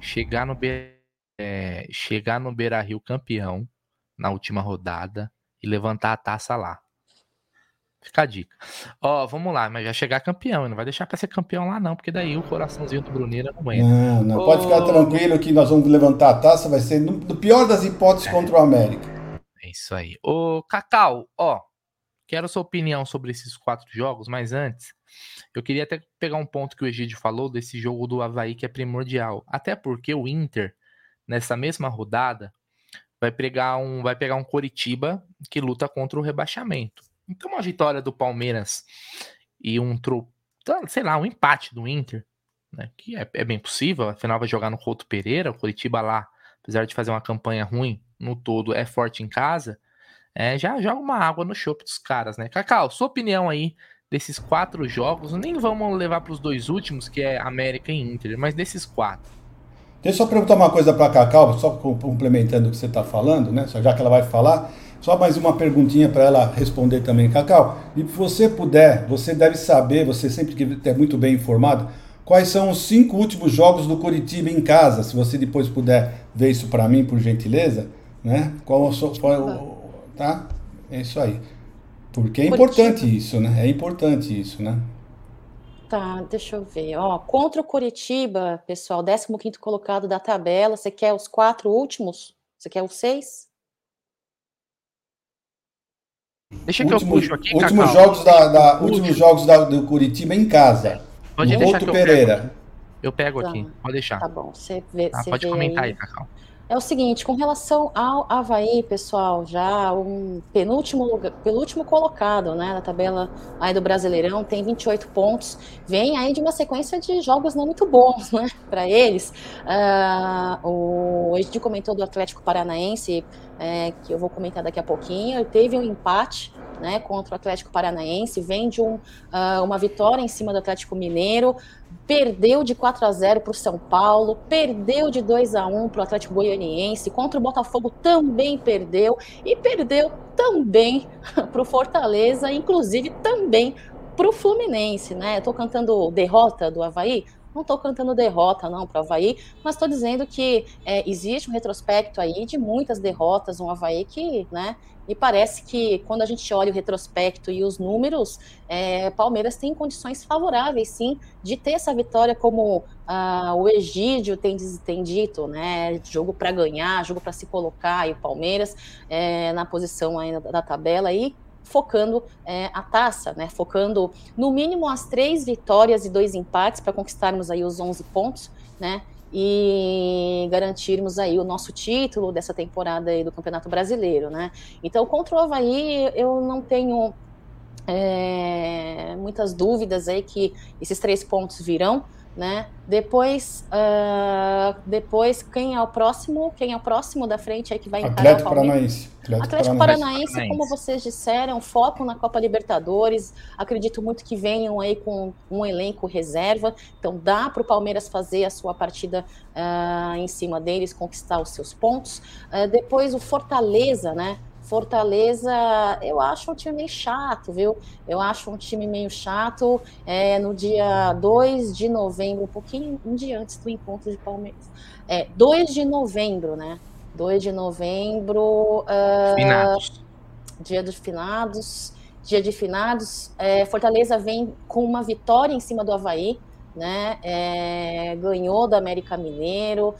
Chegar no, Be é, chegar no Beira Rio campeão na última rodada e levantar a taça lá. Fica a dica. Ó, vamos lá, mas já chegar campeão, não vai deixar para ser campeão lá não, porque daí o coraçãozinho do Bruneira não entra. Não, não, pode ficar tranquilo que nós vamos levantar a taça, vai ser no, no pior das hipóteses é. contra o América. É isso aí. Ô, Cacau, ó, quero sua opinião sobre esses quatro jogos, mas antes, eu queria até pegar um ponto que o Egídio falou desse jogo do Havaí que é primordial. Até porque o Inter, nessa mesma rodada, vai pegar um, vai pegar um Coritiba que luta contra o rebaixamento. Então, uma vitória do Palmeiras e um, sei lá, um empate do Inter, né, que é, é bem possível, afinal vai jogar no Couto Pereira, o Coritiba lá, apesar de fazer uma campanha ruim, no todo é forte em casa, é, já joga uma água no chope dos caras, né? Cacau, sua opinião aí desses quatro jogos, nem vamos levar para os dois últimos, que é América e Inter, mas desses quatro. Deixa eu só perguntar uma coisa para Cacau, só complementando o que você está falando, né? Já que ela vai falar, só mais uma perguntinha para ela responder também, Cacau. E se você puder, você deve saber, você sempre que é muito bem informado, quais são os cinco últimos jogos do Curitiba em casa, se você depois puder ver isso para mim, por gentileza né? Qual, qual tá? É isso aí. Porque é importante Curitiba. isso, né? É importante isso, né? Tá, deixa eu ver. Ó, contra o Curitiba, pessoal, 15 colocado da tabela, você quer os quatro últimos? Você quer os seis? Deixa que Último, eu puxo aqui, últimos jogos da, da últimos jogos da, do Curitiba em casa. Pode deixar Outro Pereira. Eu pego, eu pego aqui, tá. pode deixar. Tá bom, você vê. Ah, pode vê comentar aí, aí Cacau. É o seguinte, com relação ao Havaí, pessoal, já um penúltimo, lugar, penúltimo colocado né, na tabela aí do Brasileirão, tem 28 pontos, vem aí de uma sequência de jogos não muito bons né, para eles. Uh, o Egidio comentou do Atlético Paranaense, é, que eu vou comentar daqui a pouquinho, teve um empate né, contra o Atlético Paranaense, vem de um, uh, uma vitória em cima do Atlético Mineiro, perdeu de 4 a 0 para o São Paulo, perdeu de 2 a 1 para o Atlético Goianiense, contra o Botafogo também perdeu, e perdeu também <laughs> para o Fortaleza, inclusive também para o Fluminense, né? Estou cantando derrota do Havaí, não estou cantando derrota, não, para o Havaí, mas estou dizendo que é, existe um retrospecto aí de muitas derrotas no Havaí que, né, e parece que quando a gente olha o retrospecto e os números, é, Palmeiras tem condições favoráveis, sim, de ter essa vitória, como ah, o Egídio tem, tem dito, né? Jogo para ganhar, jogo para se colocar, e o Palmeiras é, na posição ainda da tabela e focando é, a taça, né? Focando no mínimo as três vitórias e dois empates para conquistarmos aí os 11 pontos, né? e garantirmos aí o nosso título dessa temporada aí do Campeonato Brasileiro, né? Então, contra o Havaí, eu não tenho é, muitas dúvidas aí que esses três pontos virão, né? Depois, uh, depois quem é o próximo? Quem é o próximo da frente aí que vai encarar Atlético o Paranaense. Atlético, Atlético Paranaense, Paranaense, como vocês disseram, foco na Copa Libertadores. Acredito muito que venham aí com um elenco reserva. Então dá para o Palmeiras fazer a sua partida uh, em cima deles, conquistar os seus pontos. Uh, depois o Fortaleza, né? Fortaleza, eu acho um time meio chato, viu? Eu acho um time meio chato. É, no dia 2 de novembro, um pouquinho, um dia antes do encontro de Palmeiras. É, 2 de novembro, né? 2 de novembro. Uh, finados. Dia dos finados. Dia de finados. É, Fortaleza vem com uma vitória em cima do Havaí, né? É, ganhou do América Mineiro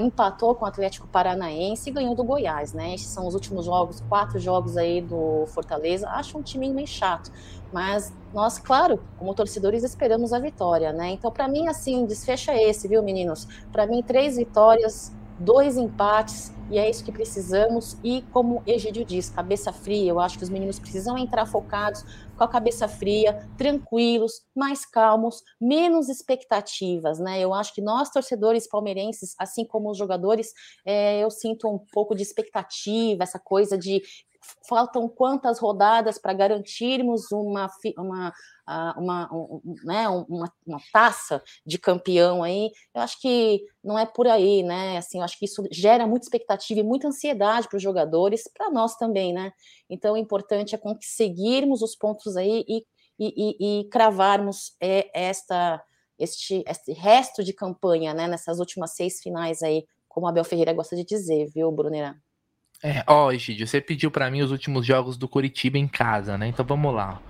empatou com o Atlético Paranaense e ganhou do Goiás, né? Esses são os últimos jogos, quatro jogos aí do Fortaleza. Acho um time meio chato, mas nós, claro, como torcedores, esperamos a vitória, né? Então, para mim, assim, desfecha esse, viu, meninos? Para mim, três vitórias, dois empates, e é isso que precisamos. E como Egídio diz, cabeça fria, eu acho que os meninos precisam entrar focados, com a cabeça fria, tranquilos, mais calmos, menos expectativas, né? Eu acho que nós, torcedores palmeirenses, assim como os jogadores, é, eu sinto um pouco de expectativa, essa coisa de faltam quantas rodadas para garantirmos uma, uma, uma, um, né, uma, uma, taça de campeão aí, eu acho que não é por aí, né? Assim, eu acho que isso gera muita expectativa e muita ansiedade para os jogadores, para nós também, né? Então, o importante é conseguirmos os pontos aí e, e, e, e cravarmos é, esta, este, este resto de campanha, né? Nessas últimas seis finais aí, como a Abel Ferreira gosta de dizer, viu, Brunera? É, ó, Egidio, você pediu para mim os últimos jogos do Curitiba em casa, né? Então vamos lá.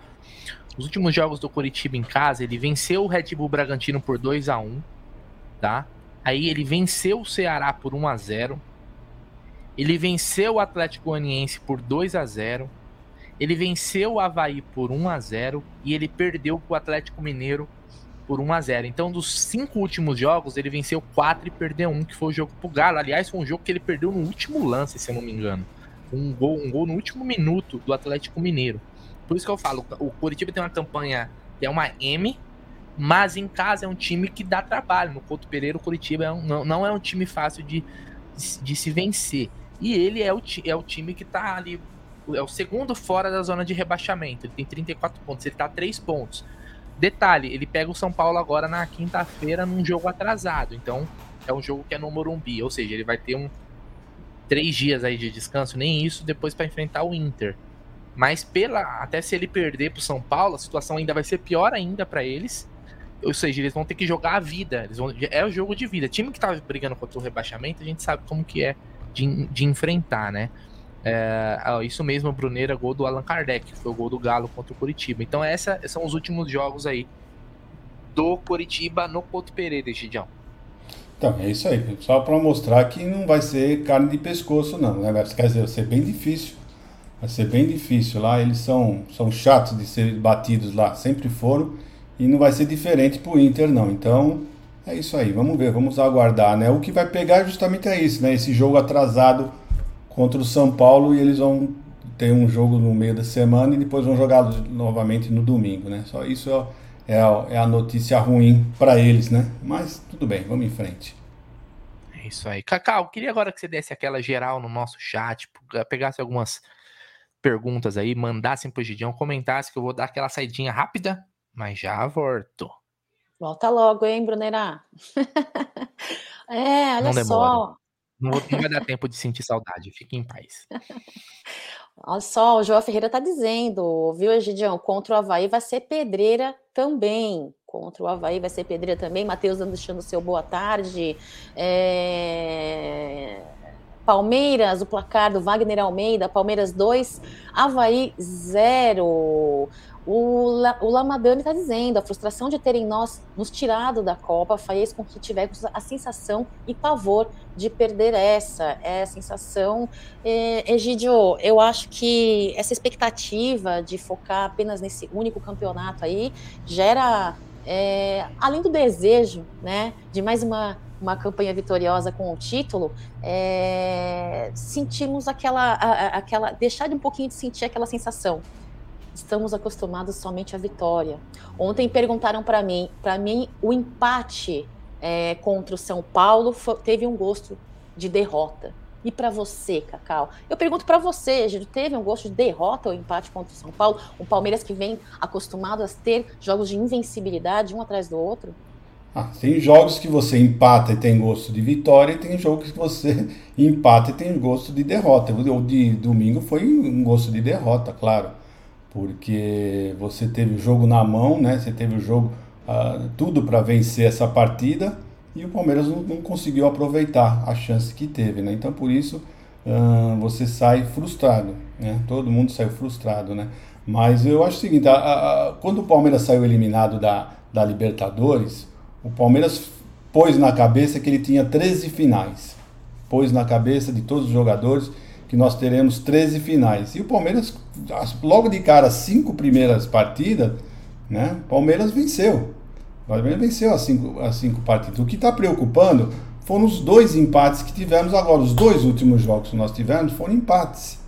Os últimos jogos do Curitiba em casa, ele venceu o Red Bull Bragantino por 2 a 1 tá? Aí ele venceu o Ceará por 1 a 0 Ele venceu o Atlético Goianiense por 2 a 0 Ele venceu o Havaí por 1 a 0 E ele perdeu para o Atlético Mineiro por 1 a 0 Então, dos cinco últimos jogos, ele venceu quatro e perdeu um, que foi o jogo pro Galo. Aliás, foi um jogo que ele perdeu no último lance, se eu não me engano. Um gol, um gol no último minuto do Atlético Mineiro. Por isso que eu falo, o Curitiba tem uma campanha que é uma M, mas em casa é um time que dá trabalho. No Couto Pereira, o Curitiba é um, não, não, é um time fácil de, de, se vencer. E ele é o, é o time que tá ali, é o segundo fora da zona de rebaixamento. Ele tem 34 pontos, ele tá a 3 pontos. Detalhe, ele pega o São Paulo agora na quinta-feira num jogo atrasado. Então, é um jogo que é no Morumbi, ou seja, ele vai ter um três dias aí de descanso, nem isso, depois para enfrentar o Inter. Mas pela até se ele perder pro São Paulo, a situação ainda vai ser pior ainda para eles. Ou seja, eles vão ter que jogar a vida. Eles vão, é o jogo de vida. time que tava brigando contra o rebaixamento, a gente sabe como que é de, de enfrentar, né? É, isso mesmo, Bruneira, gol do Allan Kardec, foi o gol do Galo contra o Curitiba. Então, esses são os últimos jogos aí do Curitiba no Couto Pereira, Gidião. Então, é isso aí. Só para mostrar que não vai ser carne de pescoço, não. Né? Quer dizer, vai ser bem difícil. Vai ser bem difícil lá. Eles são, são chatos de ser batidos lá, sempre foram. E não vai ser diferente para o Inter, não. Então, É isso aí, vamos ver, vamos aguardar, né? O que vai pegar justamente é isso, né? Esse jogo atrasado contra o São Paulo e eles vão ter um jogo no meio da semana e depois vão jogar novamente no domingo, né? Só isso é, a, é a notícia ruim para eles, né? Mas tudo bem, vamos em frente. É isso aí. Cacau, queria agora que você desse aquela geral no nosso chat, pegasse algumas perguntas aí, mandassem pro Gidião, comentasse que eu vou dar aquela saidinha rápida, mas já volto. Volta logo, hein, Brunerá? <laughs> é, olha não só. Não, não vai dar tempo de sentir saudade, fique em paz. Olha só, o João Ferreira tá dizendo, viu, Egidião? Contra o Havaí vai ser pedreira também. Contra o Havaí vai ser pedreira também. Matheus deixando seu boa tarde. É... Palmeiras, o placar do Wagner Almeida, Palmeiras 2, Havaí 0. O, La, o Lamadani está dizendo, a frustração de terem nós nos tirado da Copa fez com que tivéssemos a sensação e pavor de perder essa, é a sensação. É, Egidio, eu acho que essa expectativa de focar apenas nesse único campeonato aí gera, é, além do desejo, né, de mais uma uma campanha vitoriosa com o título, é, sentimos aquela, a, aquela, deixar de um pouquinho de sentir aquela sensação estamos acostumados somente à vitória. Ontem perguntaram para mim, para mim o empate é, contra o São Paulo foi, teve um gosto de derrota. E para você, Cacau? Eu pergunto para você, Giro, teve um gosto de derrota ou empate contra o São Paulo? O Palmeiras que vem acostumado a ter jogos de invencibilidade um atrás do outro? Ah, tem jogos que você empata e tem gosto de vitória, e tem jogos que você <laughs> empata e tem gosto de derrota. O de domingo foi um gosto de derrota, claro porque você teve o jogo na mão, né? Você teve o jogo uh, tudo para vencer essa partida e o Palmeiras não, não, conseguiu aproveitar a chance que teve, né? Então por isso uh, você sai frustrado, né? Todo mundo saiu frustrado, né? Mas eu acho o seguinte, a, a, quando o Palmeiras saiu eliminado da, da Libertadores, o Palmeiras pôs na cabeça que ele tinha 13 finais. Pôs na cabeça de todos os jogadores que nós teremos 13 finais. E o Palmeiras, logo de cara, as cinco primeiras partidas, né? Palmeiras venceu. O Palmeiras venceu as cinco, as cinco partidas. O que está preocupando foram os dois empates que tivemos agora. Os dois últimos jogos que nós tivemos foram empates.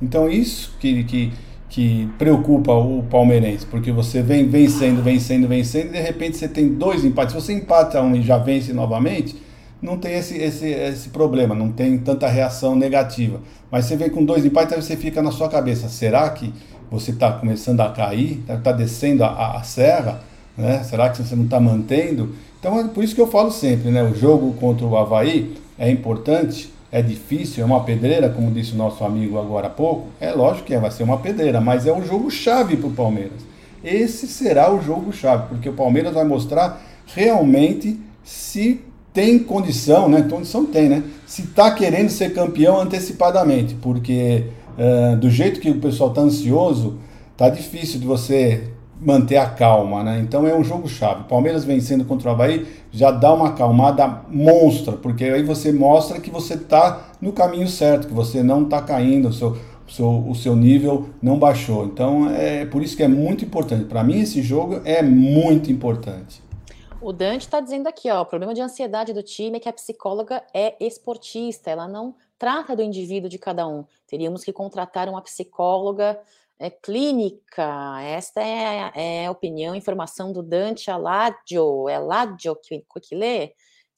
Então isso que, que, que preocupa o palmeirense, porque você vem vencendo, vencendo, vencendo, e de repente você tem dois empates. Se você empata um e já vence novamente, não tem esse, esse, esse problema, não tem tanta reação negativa. Mas você vem com dois empates, aí você fica na sua cabeça, será que você está começando a cair, está tá descendo a, a, serra, né? será que você não está mantendo? Então é por isso que eu falo sempre, né? o jogo contra o Havaí é importante, é difícil, é uma pedreira, como disse o nosso amigo agora há pouco, é lógico que é, vai ser uma pedreira, mas é um jogo chave para o Palmeiras. Esse será o jogo chave, porque o Palmeiras vai mostrar realmente se tem condição, né? Condição tem, né? Se está querendo ser campeão antecipadamente, porque uh, do jeito que o pessoal está ansioso, tá difícil de você manter a calma, né? Então é um jogo chave. Palmeiras vencendo contra o Havaí já dá uma acalmada monstra, porque aí você mostra que você está no caminho certo, que você não está caindo, o seu, seu, o seu nível não baixou. Então é por isso que é muito importante. Para mim esse jogo é muito importante. O Dante está dizendo aqui, ó, o problema de ansiedade do time é que a psicóloga é esportista, ela não trata do indivíduo de cada um. Teríamos que contratar uma psicóloga é, clínica. Esta é, é, a opinião, informação do Dante Aladio, é Aladio que, que lê?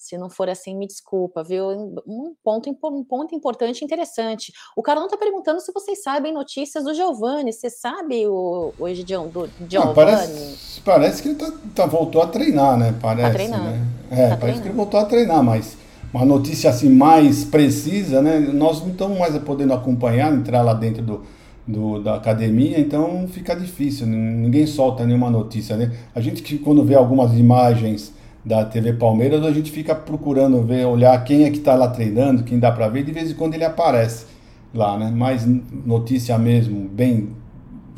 Se não for assim, me desculpa, viu? Um ponto, um ponto importante e interessante. O Carlão está perguntando se vocês sabem notícias do Giovanni. Você sabe, o, o Egidião, do Giovanni? Não, parece, parece, que ele tá, tá, voltou a treinar, né? Parece, tá treinando. Né? É, tá parece treinando. que ele voltou a treinar, mas uma notícia assim mais precisa, né? Nós não estamos mais podendo acompanhar, entrar lá dentro do, do, da academia, então fica difícil, ninguém solta nenhuma notícia, né? A gente que quando vê algumas imagens da TV Palmeiras, a gente fica procurando ver, olhar quem é que está lá treinando, quem dá para ver, de vez em quando ele aparece lá, né? Mas notícia mesmo, bem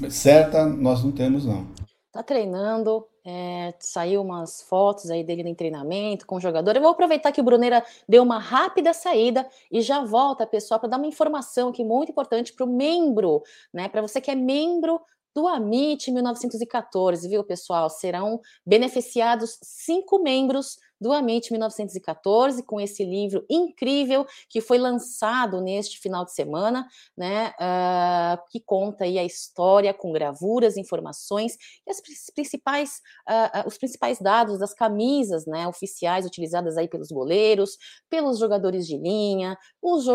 certa, nós não temos não. Tá treinando, é, saiu umas fotos aí dele em treinamento com o jogador. Eu vou aproveitar que o Bruneira deu uma rápida saída e já volta, pessoal, para dar uma informação aqui muito importante para o membro, né? Para você que é membro do Amit 1914, viu, pessoal? Serão beneficiados cinco membros do Amit 1914, com esse livro incrível que foi lançado neste final de semana, né, uh, que conta aí a história com gravuras, informações e as principais, uh, os principais dados das camisas, né, oficiais utilizadas aí pelos goleiros, pelos jogadores de linha, os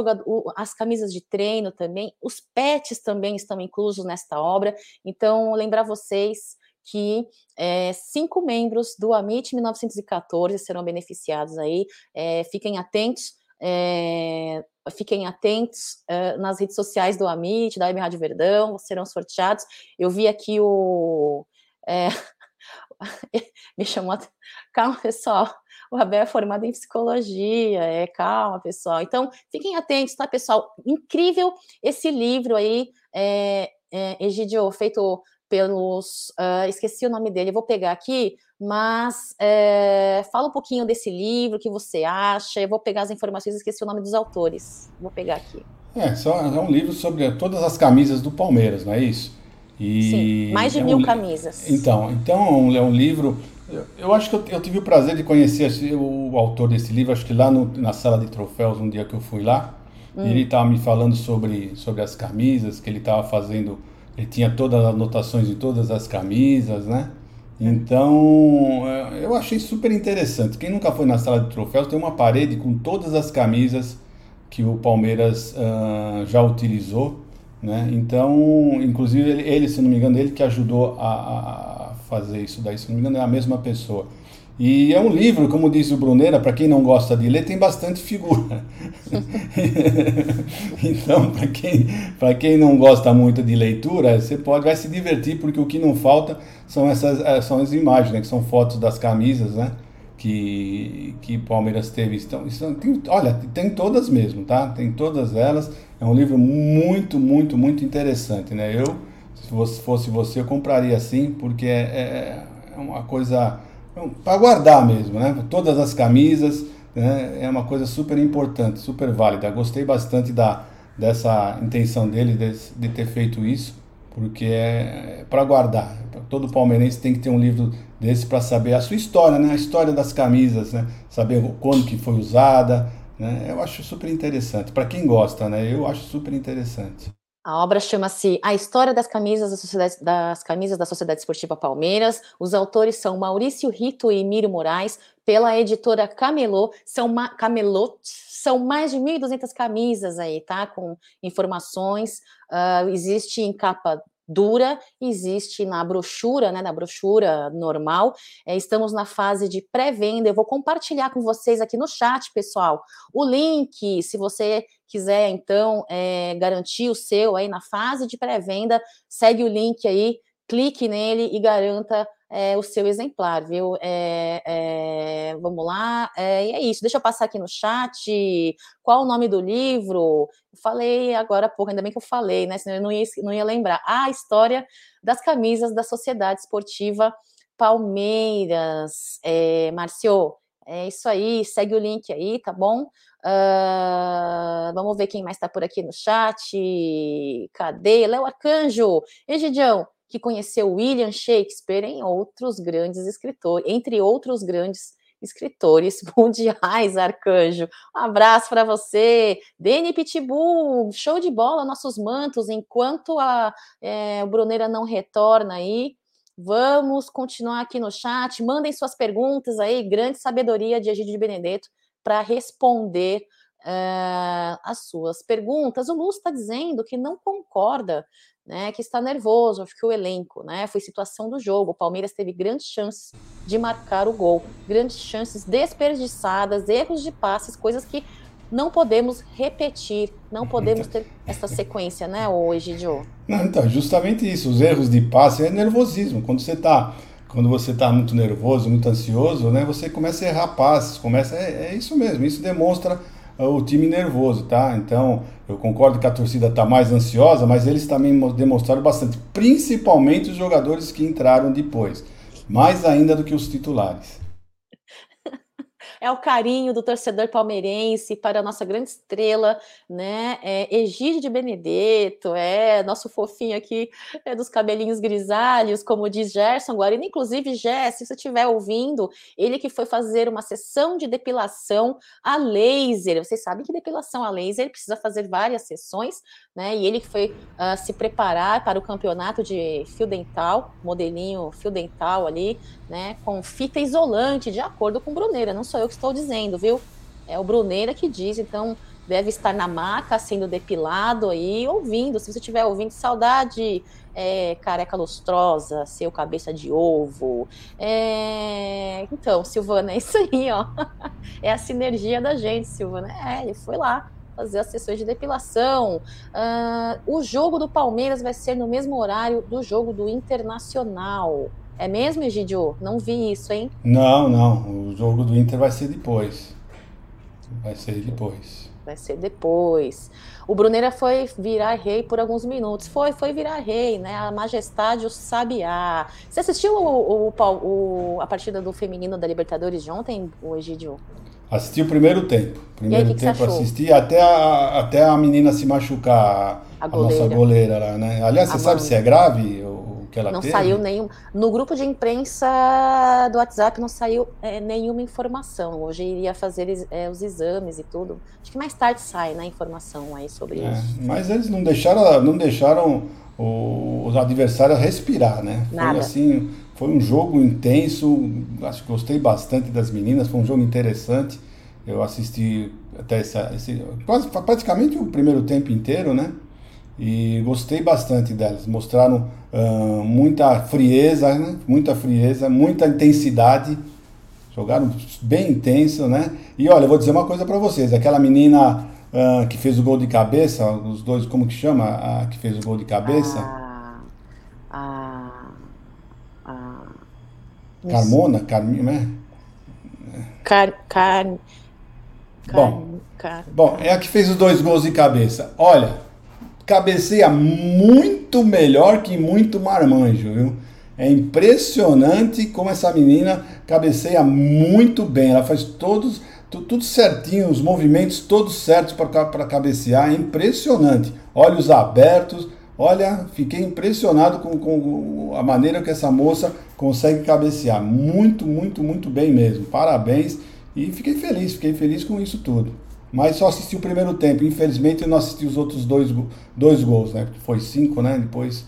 as camisas de treino também, os pets também estão inclusos nesta obra. Então, lembrar vocês que é, cinco membros do Amit 1914 serão beneficiados aí. É, fiquem atentos. É, fiquem atentos nas redes sociais do Amit, da M Rádio Verdão, serão sorteados. Eu vi aqui o. <laughs> me chamou. Calma, pessoal. O Abel é formado em psicologia, é calma, pessoal. Então, fiquem atentos, tá, pessoal? Incrível esse livro aí, é, é, Egidio, feito pelos. Uh, esqueci o nome dele, vou pegar aqui, mas é, fala um pouquinho desse livro, o que você acha. Eu vou pegar as informações, esqueci o nome dos autores. Vou pegar aqui. É, só, é um livro sobre todas as camisas do Palmeiras, não é isso? E Sim, mais de é mil um, camisas. Então, então é um livro. Eu, eu acho que eu, eu, tive o prazer de conhecer o, o autor desse livro, acho que lá no, na sala de troféus, um dia que eu fui lá. Hum. Ele estava me falando sobre, sobre as camisas, que ele estava fazendo ele tinha todas as anotações de todas as camisas, né? Então, é, eu achei super interessante. Quem nunca foi na sala de troféus, tem uma parede com todas as camisas que o Palmeiras uh, já utilizou, né? Então, inclusive, ele, ele, se não me engano, ele que ajudou a, a fazer isso daí, se não me engano, é a mesma pessoa. E é um livro, como diz o Brunera, para quem não gosta de ler, tem bastante figura. <laughs> então, para quem, quem não gosta muito de leitura, você pode vai se divertir, porque o que não falta são essas eh, são as imagens, né, que são fotos das camisas, né? Que, que Palmeiras teve. Então, isso, tem, olha, tem todas mesmo, tá? Tem todas elas. É um livro muito, muito, muito interessante, né? Eu, se fosse você, eu compraria assim, porque é, é, é uma coisa para guardar mesmo, né? Todas as camisas, né? É uma coisa super importante, super válida. Gostei bastante da, dessa intenção dele de, de ter feito isso, porque é, é para guardar. Todo palmeirense tem que ter um livro desse para saber a sua história, né? A história das camisas, né? Saber quando que foi usada, né? Eu acho super interessante. Para quem gosta, né? Eu acho super interessante. A obra chama-se A História das Camisas da Sociedade, das Camisas da Sociedade Esportiva Palmeiras. Os autores são Maurício Rito e Mírio Moraes, pela editora Camelô. São, Camelot, são mais de 1.200 camisas aí, tá? Com informações. Uh, existe em capa dura, existe na brochura, né, na brochura normal. É, estamos na fase de pré-venda. Eu vou compartilhar com vocês aqui no chat, pessoal, o link. Se você quiser, então, é, garantir o seu aí na fase de pré-venda, segue o link aí, clique nele e garanta é, o seu exemplar, viu? É, é, vamos lá, é, e é isso. Deixa eu passar aqui no chat. Qual o nome do livro? Falei agora há pouco, ainda bem que eu falei, né? Senão eu não ia, não ia lembrar. Ah, a história das camisas da Sociedade Esportiva Palmeiras. É, Marcio, é isso aí. Segue o link aí, tá bom? Uh, vamos ver quem mais está por aqui no chat. Cadê? Léo Arcanjo. Egidião, que conheceu William Shakespeare em outros grandes escritores, entre outros grandes escritores <laughs> mundiais, Arcanjo. Um abraço para você. Deni Pitbull, show de bola, nossos mantos, enquanto a, é, Bruneira não retorna aí. Vamos continuar aqui no chat. Mandem suas perguntas aí. Grande sabedoria de Egídio de Benedetto para responder uh, as suas perguntas. O Lúcio está dizendo que não concorda né, que está nervoso, acho que o elenco, né, foi situação do jogo. O Palmeiras teve grandes chances de marcar o gol, grandes chances desperdiçadas, erros de passes, coisas que não podemos repetir, não podemos ter essa sequência, né, hoje, Egidio? Não, então, justamente isso, os erros de passe é nervosismo. Quando você está quando você está muito nervoso, muito ansioso, né, você começa a errar passes, começa, é, é isso mesmo, isso demonstra o time nervoso, tá? Então, eu concordo que a torcida está mais ansiosa, mas eles também demonstraram bastante, principalmente os jogadores que entraram depois, mais ainda do que os titulares. É o carinho do torcedor palmeirense para a nossa grande estrela, né? É Egídio de Benedetto, é nosso fofinho aqui é dos cabelinhos grisalhos, como diz Gerson Guarino. Inclusive, Jé, se você estiver ouvindo, ele que foi fazer uma sessão de depilação a laser. Vocês sabem que depilação a laser precisa fazer várias sessões, né? E ele que foi uh, se preparar para o campeonato de fio dental, modelinho fio dental ali, né? Com fita isolante, de acordo com Bruneira. Não sou eu que estou dizendo, viu? É o Bruneira que diz, então deve estar na maca sendo depilado aí, ouvindo. Se você estiver ouvindo, saudade, é, careca lustrosa, seu cabeça de ovo. É... Então, Silvana, <laughs> é isso aí, ó. É a sinergia da gente, Silvana. É, ele foi lá fazer as sessões de depilação. Uh, o jogo do Palmeiras vai ser no mesmo horário do jogo do Internacional. É mesmo, Egidio? Não vi isso, hein? Não, não. O jogo do Inter vai ser depois. Vai ser depois. Vai ser depois. O Bruneira foi virar rei por alguns minutos. Foi, foi virar rei, né? A majestade, o sabiá. Você assistiu o, o, o, a partida do feminino da Libertadores de ontem, o Egidio? Assisti o primeiro tempo. Primeiro aí, que tempo que assisti até a, até a menina se machucar, a, a nossa goleira lá, né? Aliás, você a sabe mãe. se é grave o que ela não teve? Saiu nenhum. No grupo de imprensa do WhatsApp não saiu é, nenhuma informação. Hoje iria fazer é, os exames e tudo. Acho que mais tarde sai, né, informação aí sobre é, isso. Mas eles não deixaram, não deixaram os adversários respirar, né? Nada. Foi assim foi um jogo intenso, acho que gostei bastante das meninas, foi um jogo interessante. Eu assisti até essa, esse, quase, praticamente o primeiro tempo inteiro, né? E gostei bastante delas. Mostraram uh, muita frieza, né? muita frieza, muita intensidade. Jogaram bem intenso, né? E olha, eu vou dizer uma coisa para vocês: aquela menina uh, que fez o gol de cabeça, os dois, como que chama? A que fez o gol de cabeça? Ah, ah Carmona? Carminha, né? Car, car, car, bom, car... bom, é a que fez os dois gols de cabeça. Olha, cabeceia muito melhor que muito marmanjo, viu? É impressionante como essa menina cabeceia muito bem. Ela faz todos, tudo certinho, os movimentos todos certos para cabecear. É impressionante. Olhos abertos Olha, fiquei impressionado com, com, a maneira que essa moça consegue cabecear. Muito, muito, muito bem mesmo. Parabéns. E fiquei feliz, fiquei feliz com isso tudo. Mas só assisti o primeiro tempo. Infelizmente eu não assisti os outros dois, dois gols, né? Foi cinco, né? Depois.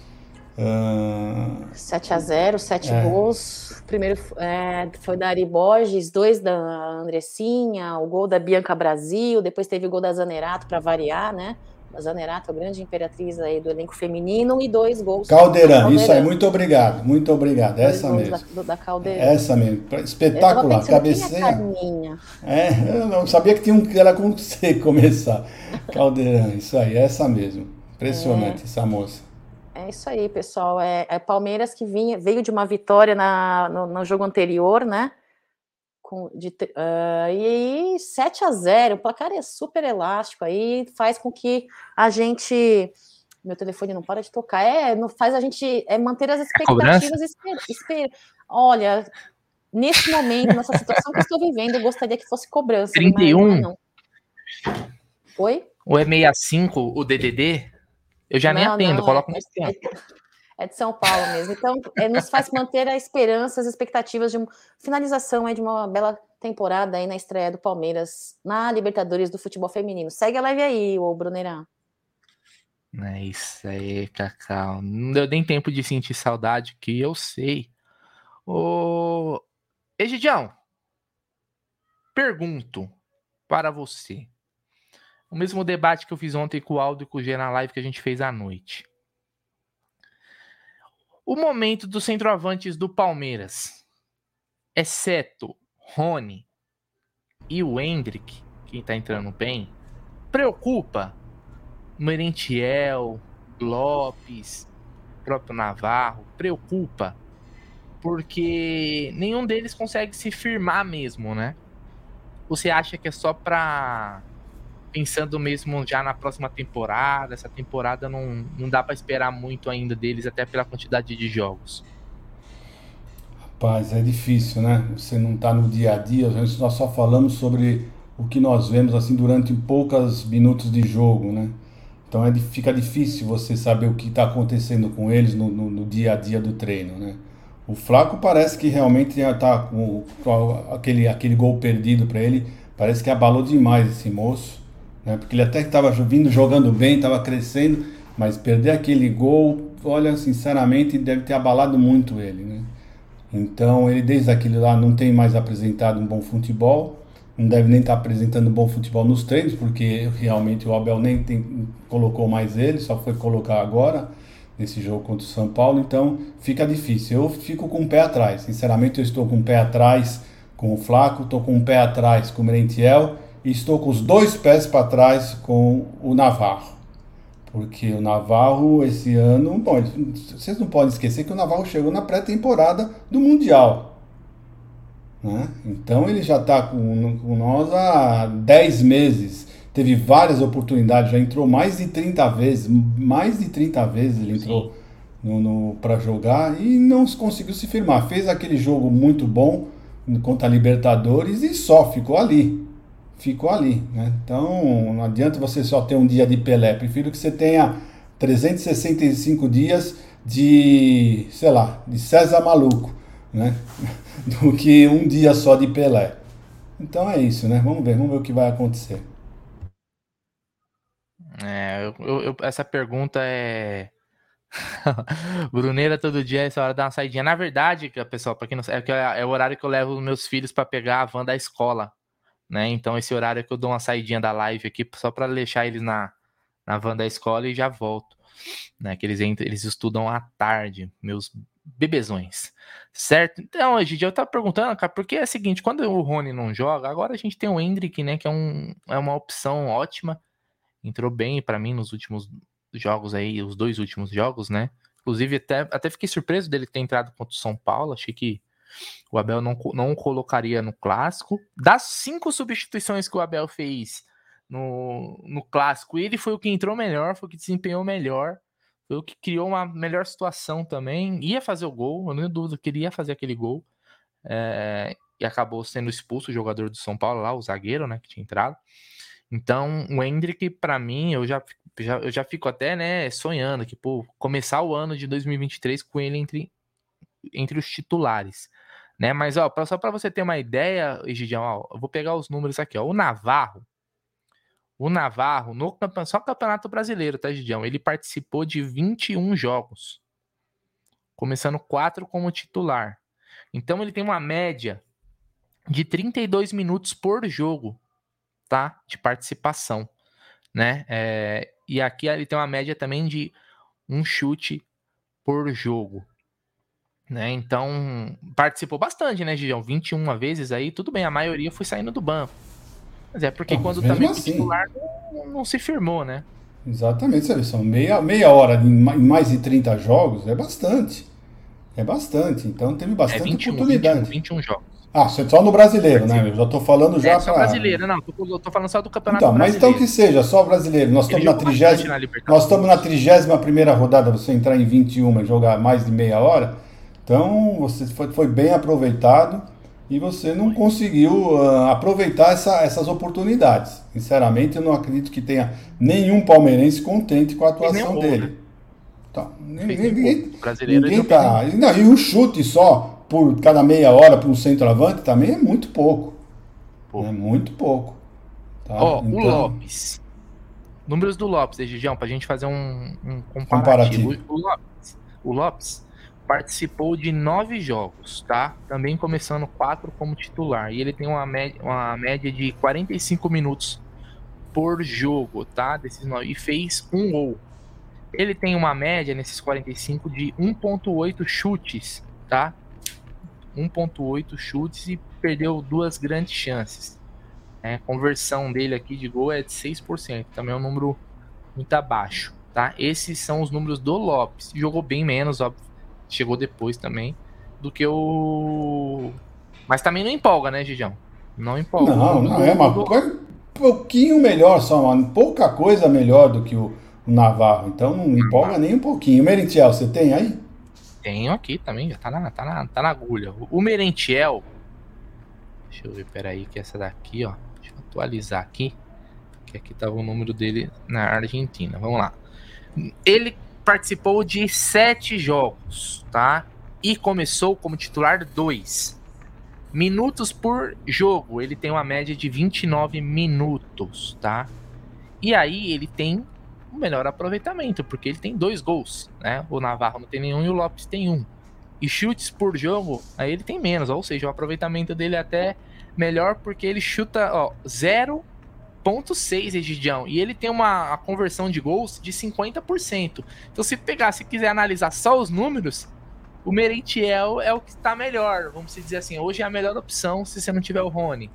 Uh... 7 a 0 sete é. gols. Primeiro é, foi da Ari Borges, dois da Andressinha, o gol da Bianca Brasil, depois teve o gol da Zanerato para variar, né? A Zanerato, a grande imperatriz aí do elenco feminino, e dois gols. Caldeirão, isso aí, muito obrigado, muito obrigado. Dois Essa mesmo. Da, da Caldeirão. Essa mesmo, espetacular. Cabeceia. É, eu não sabia que tinha um que era com C <laughs> começar. Caldeirão, isso aí, essa mesmo. Impressionante é. essa moça. É isso aí, pessoal. É, é Palmeiras que vinha, veio de uma vitória na, no, no jogo anterior, né? Com, de, uh, e aí 7 a 0 o placar é super elástico, aí faz com que a gente. Meu telefone não para de tocar, é, não faz a gente é, manter as expectativas. Esper, esper, olha, nesse momento, nessa situação que eu estou vivendo, eu gostaria que fosse cobrança. 31? Não, não. Oi? Ou é 65 o DDD? Eu já não, nem atendo, não, coloco é, mais tempo. É, é de São Paulo mesmo. Então, é, nos faz manter a esperança, as expectativas de finalização aí de uma bela temporada aí na estreia do Palmeiras na Libertadores do futebol feminino. Segue a live aí, o Brunerão. É isso aí, Cacau. Não deu nem tempo de sentir saudade, que eu sei. Ô, Egidião, pergunto para você. O mesmo debate que eu fiz ontem com o Aldo e com o G na live que a gente fez à noite. O momento dos centroavantes do Palmeiras, exceto Rony e o Hendrick, que está entrando bem, preocupa? Merentiel, Lopes, próprio Navarro, preocupa? Porque nenhum deles consegue se firmar mesmo, né? Você acha que é só para pensando mesmo já na próxima temporada. Essa temporada não, não dá para esperar muito ainda deles, até pela quantidade de jogos. Rapaz, é difícil, né? Você não está no dia a dia, nós só falamos sobre o que nós vemos assim durante poucos minutos de jogo, né? Então é, fica difícil você saber o que está acontecendo com eles no, no, no, dia a dia do treino, né? O Flaco parece que realmente está com, com, aquele, aquele gol perdido para ele, parece que abalou demais esse moço, né? Porque ele até estava vindo jogando bem, estava crescendo, mas perder aquele gol, olha, sinceramente, deve ter abalado muito ele, né? Então ele desde aquele lá não tem mais apresentado um bom futebol, não deve nem estar apresentando um bom futebol nos treinos, porque realmente o Abel nem tem, colocou mais ele, só foi colocar agora nesse jogo contra o São Paulo, então fica difícil. Eu fico com o pé atrás, sinceramente eu estou com o pé atrás com o Flaco, estou com o pé atrás com o Merentiel e estou com os dois pés para trás com o Navarro. Porque o Navarro, esse ano, bom, vocês não podem esquecer que o Navarro chegou na pré-temporada do Mundial. Né? Então ele já está com, com, nós há 10 meses. Teve várias oportunidades, já entrou mais de 30 vezes, mais de 30 vezes ele entrou no, no para jogar e não conseguiu se firmar. Fez aquele jogo muito bom contra a Libertadores e só ficou ali ficou ali. Né? Então, não adianta você só ter um dia de Pelé. Prefiro que você tenha 365 dias de, sei lá, de César Maluco, né? <laughs> do que um dia só de Pelé. Então é isso, né? Vamos ver, vamos ver o que vai acontecer. É, eu, eu, essa pergunta é. <laughs> Bruneira todo dia, essa hora dá uma saidinha. Na verdade, pessoal, para quem não sabe, é, é o horário que eu levo meus filhos para pegar a van da escola né? Então esse horário é que eu dou uma saidinha da live aqui só para deixar eles na, na van da escola e já volto, né? Que eles entram, eles estudam à tarde, meus bebezões, certo? Então, hoje eu tava perguntando, cara, porque é o seguinte, quando o Rony não joga, agora a gente tem o Hendrick, né, que é, um, é uma opção ótima, entrou bem para mim nos últimos jogos aí, os dois últimos jogos, né? Inclusive, até, até fiquei surpreso dele ter entrado contra o São Paulo, achei que o Abel não, não colocaria no clássico. Das cinco substituições que o Abel fez no, no clássico, ele foi o que entrou melhor, foi o que desempenhou melhor, foi o que criou uma melhor situação também. Ia fazer o gol, eu não dúvida que ele ia fazer aquele gol. É, e acabou sendo expulso o jogador do São Paulo lá, o zagueiro, né, que tinha entrado. Então, o Hendrick, para mim, eu já, já, eu já fico até, né, sonhando que, pô, começar o ano de 2023 com ele entre, entre os titulares né? Mas ó, só para você ter uma ideia, Egidião, ó, eu vou pegar os números aqui, ó. O Navarro, o Navarro no campeonato, só Campeonato Brasileiro, tá, Egidião? Ele participou de 21 jogos, começando quatro como titular. Então ele tem uma média de 32 minutos por jogo, tá? De participação, né? É, e aqui ele tem uma média também de um chute por jogo. Né? Então, participou bastante, né, Gigião? 21 vezes aí, tudo bem, a maioria foi saindo do banco. Mas é porque quando também assim, titular não, não, se firmou, né? Exatamente? São meia, meia hora em mais de 30 jogos, é bastante. É bastante, então teve bastante é 21, oportunidade. 21, 21 jogos. Ah, só no brasileiro, né? Eu já tô falando já. É, só pra... brasileiro, não. Tô, tô falando só do campeonato então, Mas então que seja, só brasileiro. Nós estamos na trigésima. Nós estamos na trigésima primeira rodada, você entrar em 21 e jogar mais de meia hora. Então, você foi, foi bem aproveitado e você não conseguiu uh, aproveitar essa, essas oportunidades. Sinceramente, eu não acredito que tenha nenhum palmeirense contente com a atuação dele. Né? Então, ninguém, ninguém tá. Não, e um chute só por cada meia hora para um centroavante também é muito pouco. pouco. É muito pouco. Tá? Ó, então... o Lopes. Números do Lopes, Egidião, para a gente fazer um, um comparativo. comparativo. O, Lopes, o Lopes participou de nove jogos, tá? Também começando quatro como titular. E ele tem uma média, uma média de 45 minutos por jogo, tá? Desses nove, e fez um gol. Ele tem uma média nesses 45 de 1.8 chutes, tá? 1.8 chutes e perdeu duas grandes chances. É, conversão dele aqui de gol é de 6%, também é um número muito abaixo, tá? Esses são os números do Lopes. Jogou bem menos, óbvio, chegou depois também, do que o. Mas também não empolga, né, Gigião? Não empolga. Não, não, é coisa um pouquinho melhor só, mano. Pouca coisa melhor do que o, o Navarro. Então não empolga nem um pouquinho. Merentiel, você tem aí? Tenho aqui também, já tá na, tá na, tá na agulha. O Merentiel. Deixa eu ver, peraí, que essa daqui, ó. Deixa eu atualizar aqui. Que aqui tava o número dele na Argentina. Vamos lá. Ele participou de sete jogos, tá? E começou como titular dois. Minutos por jogo, ele tem uma média de 29 minutos, tá? E aí ele tem o melhor aproveitamento, porque ele tem dois gols, né? O Navarro não tem nenhum e o Lopes tem um. E chutes por jogo, aí ele tem menos, ou seja, o aproveitamento dele é até melhor porque ele chuta, ó, 0.6 Egidião, e ele tem uma conversão de gols de 50%. Então se pegar, se quiser analisar só os números, o Merentiel é o que está melhor, vamos dizer assim, hoje é a melhor opção se você não tiver o Rony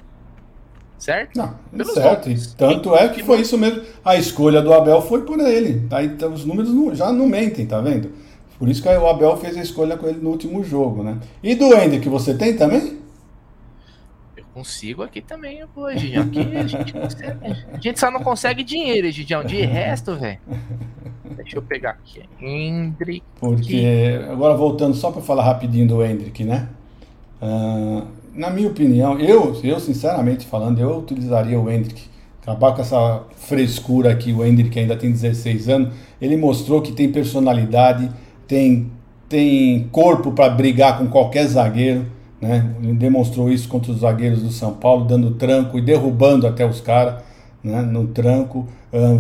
certo? Não, Pelos certo. Tanto é que foi isso mesmo. A escolha do Abel foi por ele. Aí então, os números não, já não mentem, tá vendo? Por isso que o Abel fez a escolha com ele no último jogo, né? E do Ender, que você tem também? Consigo aqui também, pô, Gidião. Aqui a gente consegue. A gente só não consegue dinheiro, Gidião. De resto, velho. Deixa eu pegar aqui. Hendrick. Porque, agora voltando só para falar rapidinho do Hendrick, né? Uh, na minha opinião, eu, eu sinceramente falando, eu utilizaria o Hendrick. Acabar com essa frescura aqui, o Hendrick ainda tem 16 anos. Ele mostrou que tem personalidade, tem, tem corpo para brigar com qualquer zagueiro. Né? Ele demonstrou isso contra os zagueiros do São Paulo, dando tranco e derrubando até os caras né? no tranco.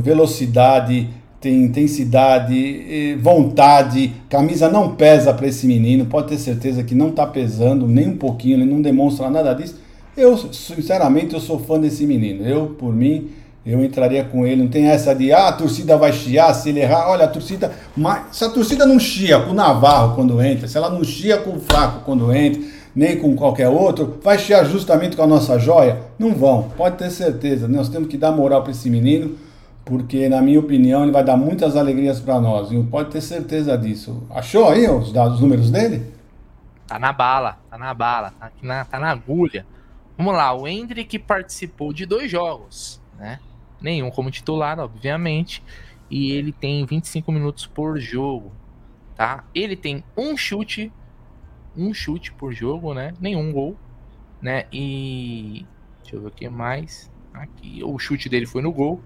Velocidade, tem intensidade, vontade. Camisa não pesa para esse menino, pode ter certeza que não está pesando nem um pouquinho, ele não demonstra nada disso. Eu, sinceramente, eu sou fã desse menino. Eu, por mim, eu entraria com ele. Não tem essa de, ah, a torcida vai chiar se ele errar. Olha, a torcida. Mas, se a torcida não chia com o Navarro quando entra, se ela não chia com o Fraco quando entra, nem com qualquer outro, vai chiar justamente com a nossa joia? Não vão, pode ter certeza. Nós temos que dar moral para esse menino porque na minha opinião ele vai dar muitas alegrias para nós, e pode ter certeza disso. Achou aí os dados, os números dele? Tá na bala, tá na bala, tá, na, tá na agulha. Vamos lá, o Hendrick participou de dois jogos, né? Nenhum como titular, obviamente, e ele tem 25 minutos por jogo, tá? Ele tem um chute, um chute por jogo, né? Nenhum gol, né? E deixa eu ver o que mais. Aqui, o chute dele foi no gol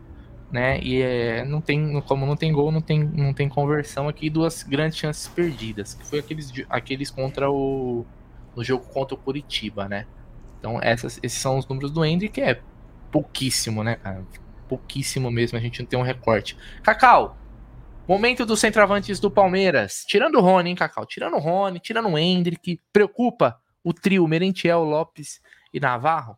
né? E é, não tem, como não tem gol, não tem, não tem conversão aqui, duas grandes chances perdidas, que foi aqueles, aqueles contra o no jogo contra o Curitiba, né? Então essas, esses são os números do Hendrick, que é pouquíssimo, né, cara? Pouquíssimo mesmo, a gente não tem um recorte. Cacau, momento dos centroavantes do Palmeiras, tirando o Rony, hein, Cacau? Tirando o Rony, tirando o Hendrick, preocupa o trio Merentiel, Lopes e Navarro?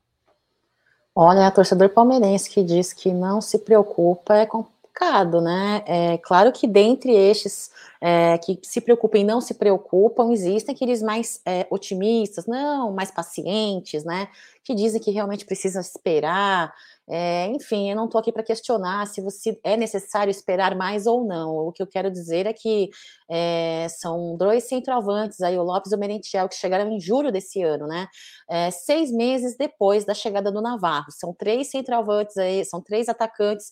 Olha, torcedor palmeirense que diz que não se preocupa é complicado, né? É claro que dentre estes é, que se preocupam e não se preocupam, existem aqueles mais é, otimistas, não, mais pacientes, né? Que dizem que realmente precisa esperar, é, enfim, eu não estou aqui para questionar se você é necessário esperar mais ou não. O que eu quero dizer é que é, são dois centroavantes aí, o Lopes e o Merentiel, que chegaram em julho desse ano, né? É, seis meses depois da chegada do Navarro. São três centroavantes aí, são três atacantes,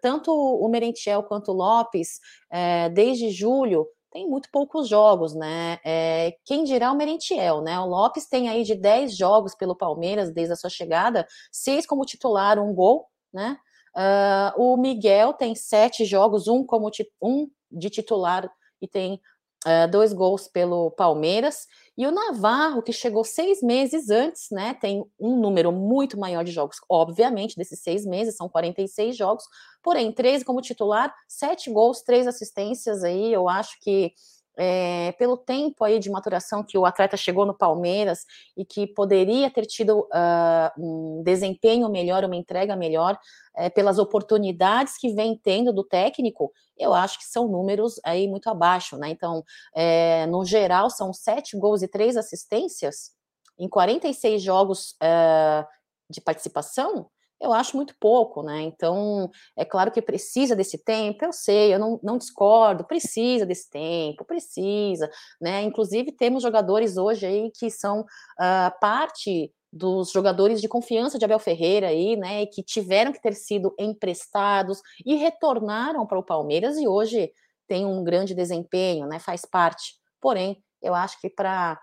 tanto o Merentiel quanto o Lopes, é, desde julho tem muito poucos jogos, né? É, quem dirá o Merentiel, né? O Lopes tem aí de 10 jogos pelo Palmeiras desde a sua chegada, seis como titular, um gol, né? Uh, o Miguel tem sete jogos, um como um de titular e tem uh, dois gols pelo Palmeiras. E o Navarro, que chegou seis meses antes, né? Tem um número muito maior de jogos, obviamente, desses seis meses, são 46 jogos, porém, 13 como titular, sete gols, três assistências aí, eu acho que é, pelo tempo aí de maturação que o atleta chegou no Palmeiras e que poderia ter tido uh, um desempenho melhor, uma entrega melhor, é, pelas oportunidades que vem tendo do técnico, eu acho que são números aí muito abaixo, né? Então, é, no geral, são sete gols e três assistências em 46 jogos uh, de participação eu acho muito pouco, né? Então, é claro que precisa desse tempo, eu sei, eu não, não discordo, precisa desse tempo, precisa, né? Inclusive, temos jogadores hoje aí que são uh, parte dos jogadores de confiança de Abel Ferreira aí, né, que tiveram que ter sido emprestados e retornaram para o Palmeiras e hoje tem um grande desempenho, né, faz parte. Porém, eu acho que para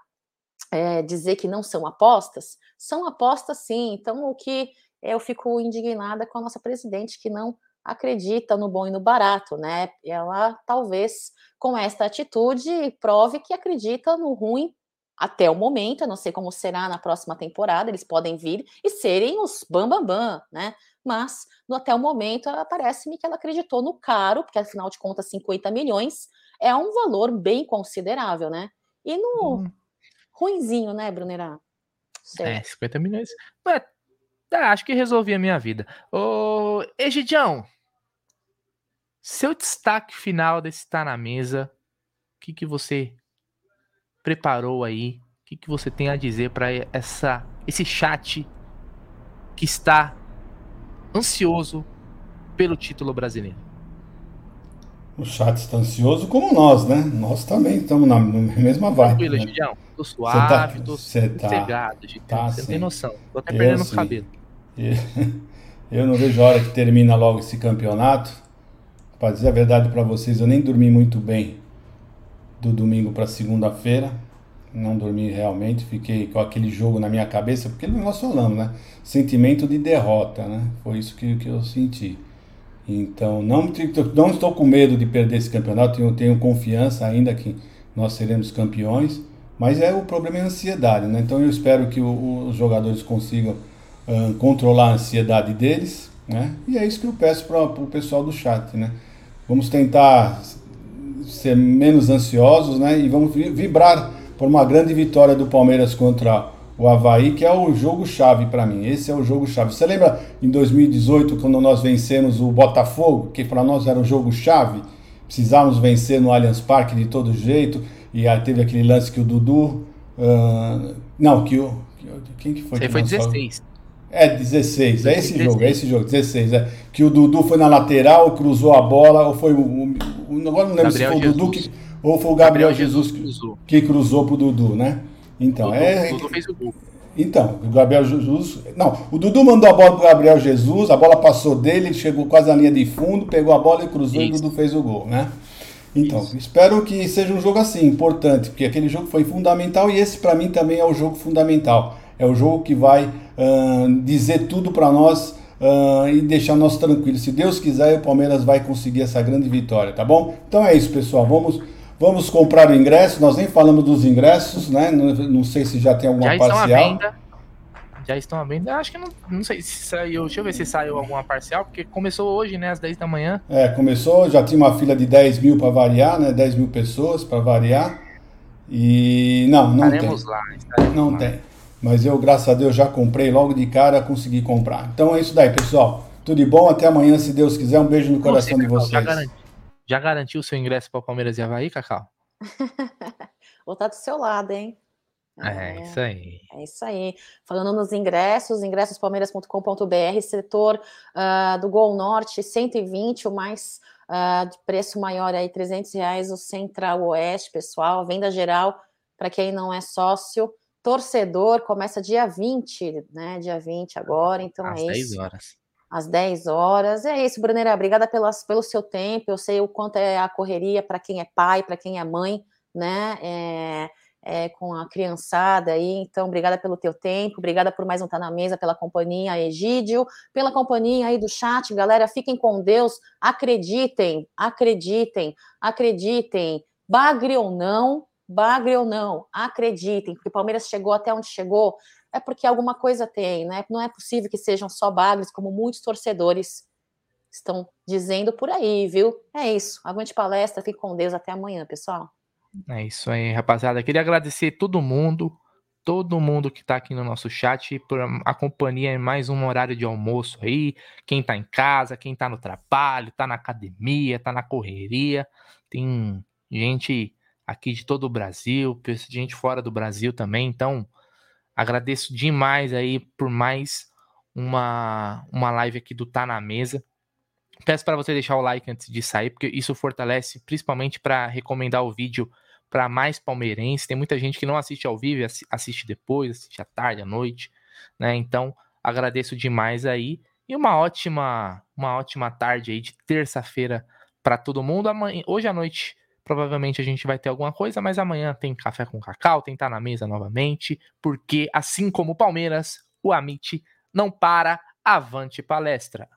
é, dizer que não são apostas, são apostas sim. Então, o que eu fico indignada com a nossa presidente, que não acredita no bom e no barato, né? Ela talvez com esta atitude prove que acredita no ruim até o momento, eu não sei como será na próxima temporada, eles podem vir e serem os bambambam, bam, bam, né? Mas no, até o momento parece-me que ela acreditou no caro, porque afinal de contas 50 milhões é um valor bem considerável, né? E no hum. ruinzinho, né, Brunerá? É, 50 milhões. Mas, tá, acho que resolvi a minha vida. Ô, Egidião, seu destaque final desse Tá na Mesa, o que, que você preparou aí? O que, que você tem a dizer para essa esse chat que está ansioso pelo título brasileiro? O chat está ansioso como nós, né? Nós também estamos na, mesma vibe. Tranquilo, né? Gidião. Tô suave, tô sossegado. Tá, você tem noção. Tô até perdendo os cabelos. <laughs> Eu não vejo a hora que termina logo esse campeonato. Para dizer a verdade para vocês, eu nem dormi muito bem do domingo para segunda-feira. Não dormi realmente, fiquei com aquele jogo na minha cabeça, porque nós falamos, né? Sentimento de derrota, né? Foi isso que, que eu senti. Então, não, não estou com medo de perder esse campeonato, tenho, tenho confiança ainda que nós seremos campeões, mas é o problema é a ansiedade, né? Então, eu espero que o, os jogadores consigam uh, controlar a ansiedade deles, né? E é isso que eu peço para o pessoal do chat, né? Vamos tentar ser menos ansiosos, né? E vamos vibrar por uma grande vitória do Palmeiras contra o Havaí, que é o jogo-chave para mim. Esse é o jogo-chave. Você lembra em 2018, quando nós vencemos o Botafogo, que para nós era o jogo-chave? Precisávamos vencer no Allianz Parque de todo jeito, e aí teve aquele lance que o Dudu. Uh, não, que o. Quem que foi? Você que foi 16. É 16, é esse 16. jogo, é esse jogo, 16. É. Que o Dudu foi na lateral, cruzou a bola, ou foi o. agora não lembro Gabriel se foi o Jesus. Dudu que, ou foi o Gabriel, Gabriel Jesus, Jesus cruzou. que cruzou pro Dudu, né? Então, Dudu, é. O Dudu fez o gol. Então, o Gabriel Jesus. Não, o Dudu mandou a bola pro Gabriel Jesus, a bola passou dele, ele chegou quase na linha de fundo, pegou a bola e cruzou Isso. e o Dudu fez o gol, né? Então, Isso. espero que seja um jogo assim, importante, porque aquele jogo foi fundamental e esse para mim também é o jogo fundamental. É o jogo que vai uh, dizer tudo para nós uh, e deixar nós tranquilos. Se Deus quiser, o Palmeiras vai conseguir essa grande vitória, tá bom? Então é isso, pessoal. Vamos, vamos comprar o ingresso. Nós nem falamos dos ingressos, né? Não, não sei se já tem alguma já parcial. Estão à venda. Já estão à venda. Acho que não, não sei se saiu. Deixa eu ver se saiu alguma parcial, porque começou hoje, né? Às 10 da manhã. É, começou. Já tinha uma fila de 10 mil para variar, né? 10 mil pessoas para variar. E não, não estaremos tem. Lá, não lá. tem. Mas eu, graças a Deus, já comprei logo de cara, consegui comprar. Então é isso daí, pessoal. Tudo de bom, até amanhã, se Deus quiser. Um beijo no coração Você, de vocês. Já, garanti, já garantiu o seu ingresso para o Palmeiras e Havaí, Cacau? <laughs> Vou estar do seu lado, hein? É, é, isso aí. É isso aí. Falando nos ingressos, ingressospalmeiras.com.br, setor uh, do Gol Norte, 120, o mais uh, de preço maior aí, 300 reais, o Central Oeste, pessoal, venda geral, para quem não é sócio, torcedor começa dia 20, né? Dia 20 agora, então Às é 10 isso. horas. Às 10 horas. É isso, Bruneira. Obrigada pelas, pelo seu tempo. Eu sei o quanto é a correria para quem é pai, para quem é mãe, né? É, é, com a criançada aí. Então, obrigada pelo teu tempo, obrigada por mais um Tá na Mesa, pela companhia, Egídio, pela companhia aí do chat. Galera, fiquem com Deus, acreditem, acreditem, acreditem, bagre ou não, bagre ou não, acreditem, porque o Palmeiras chegou até onde chegou, é porque alguma coisa tem, né? Não é possível que sejam só bagres, como muitos torcedores estão dizendo por aí, viu? É isso. Aguente palestra, fique com Deus. Até amanhã, pessoal. É isso aí, rapaziada. Queria agradecer todo mundo, todo mundo que tá aqui no nosso chat por a companhia em mais um horário de almoço aí. Quem tá em casa, quem tá no trabalho, tá na academia, tá na correria. Tem gente aqui de todo o Brasil, gente fora do Brasil também. Então, agradeço demais aí por mais uma, uma live aqui do Tá na Mesa. Peço para você deixar o like antes de sair, porque isso fortalece principalmente para recomendar o vídeo para mais palmeirenses. Tem muita gente que não assiste ao vivo, assiste depois, assiste à tarde, à noite, né? Então, agradeço demais aí e uma ótima, uma ótima tarde aí de terça-feira para todo mundo. Amanhã, hoje à noite Provavelmente a gente vai ter alguma coisa, mas amanhã tem café com cacau, tem tá na mesa novamente, porque assim como o Palmeiras, o Amit não para. Avante palestra!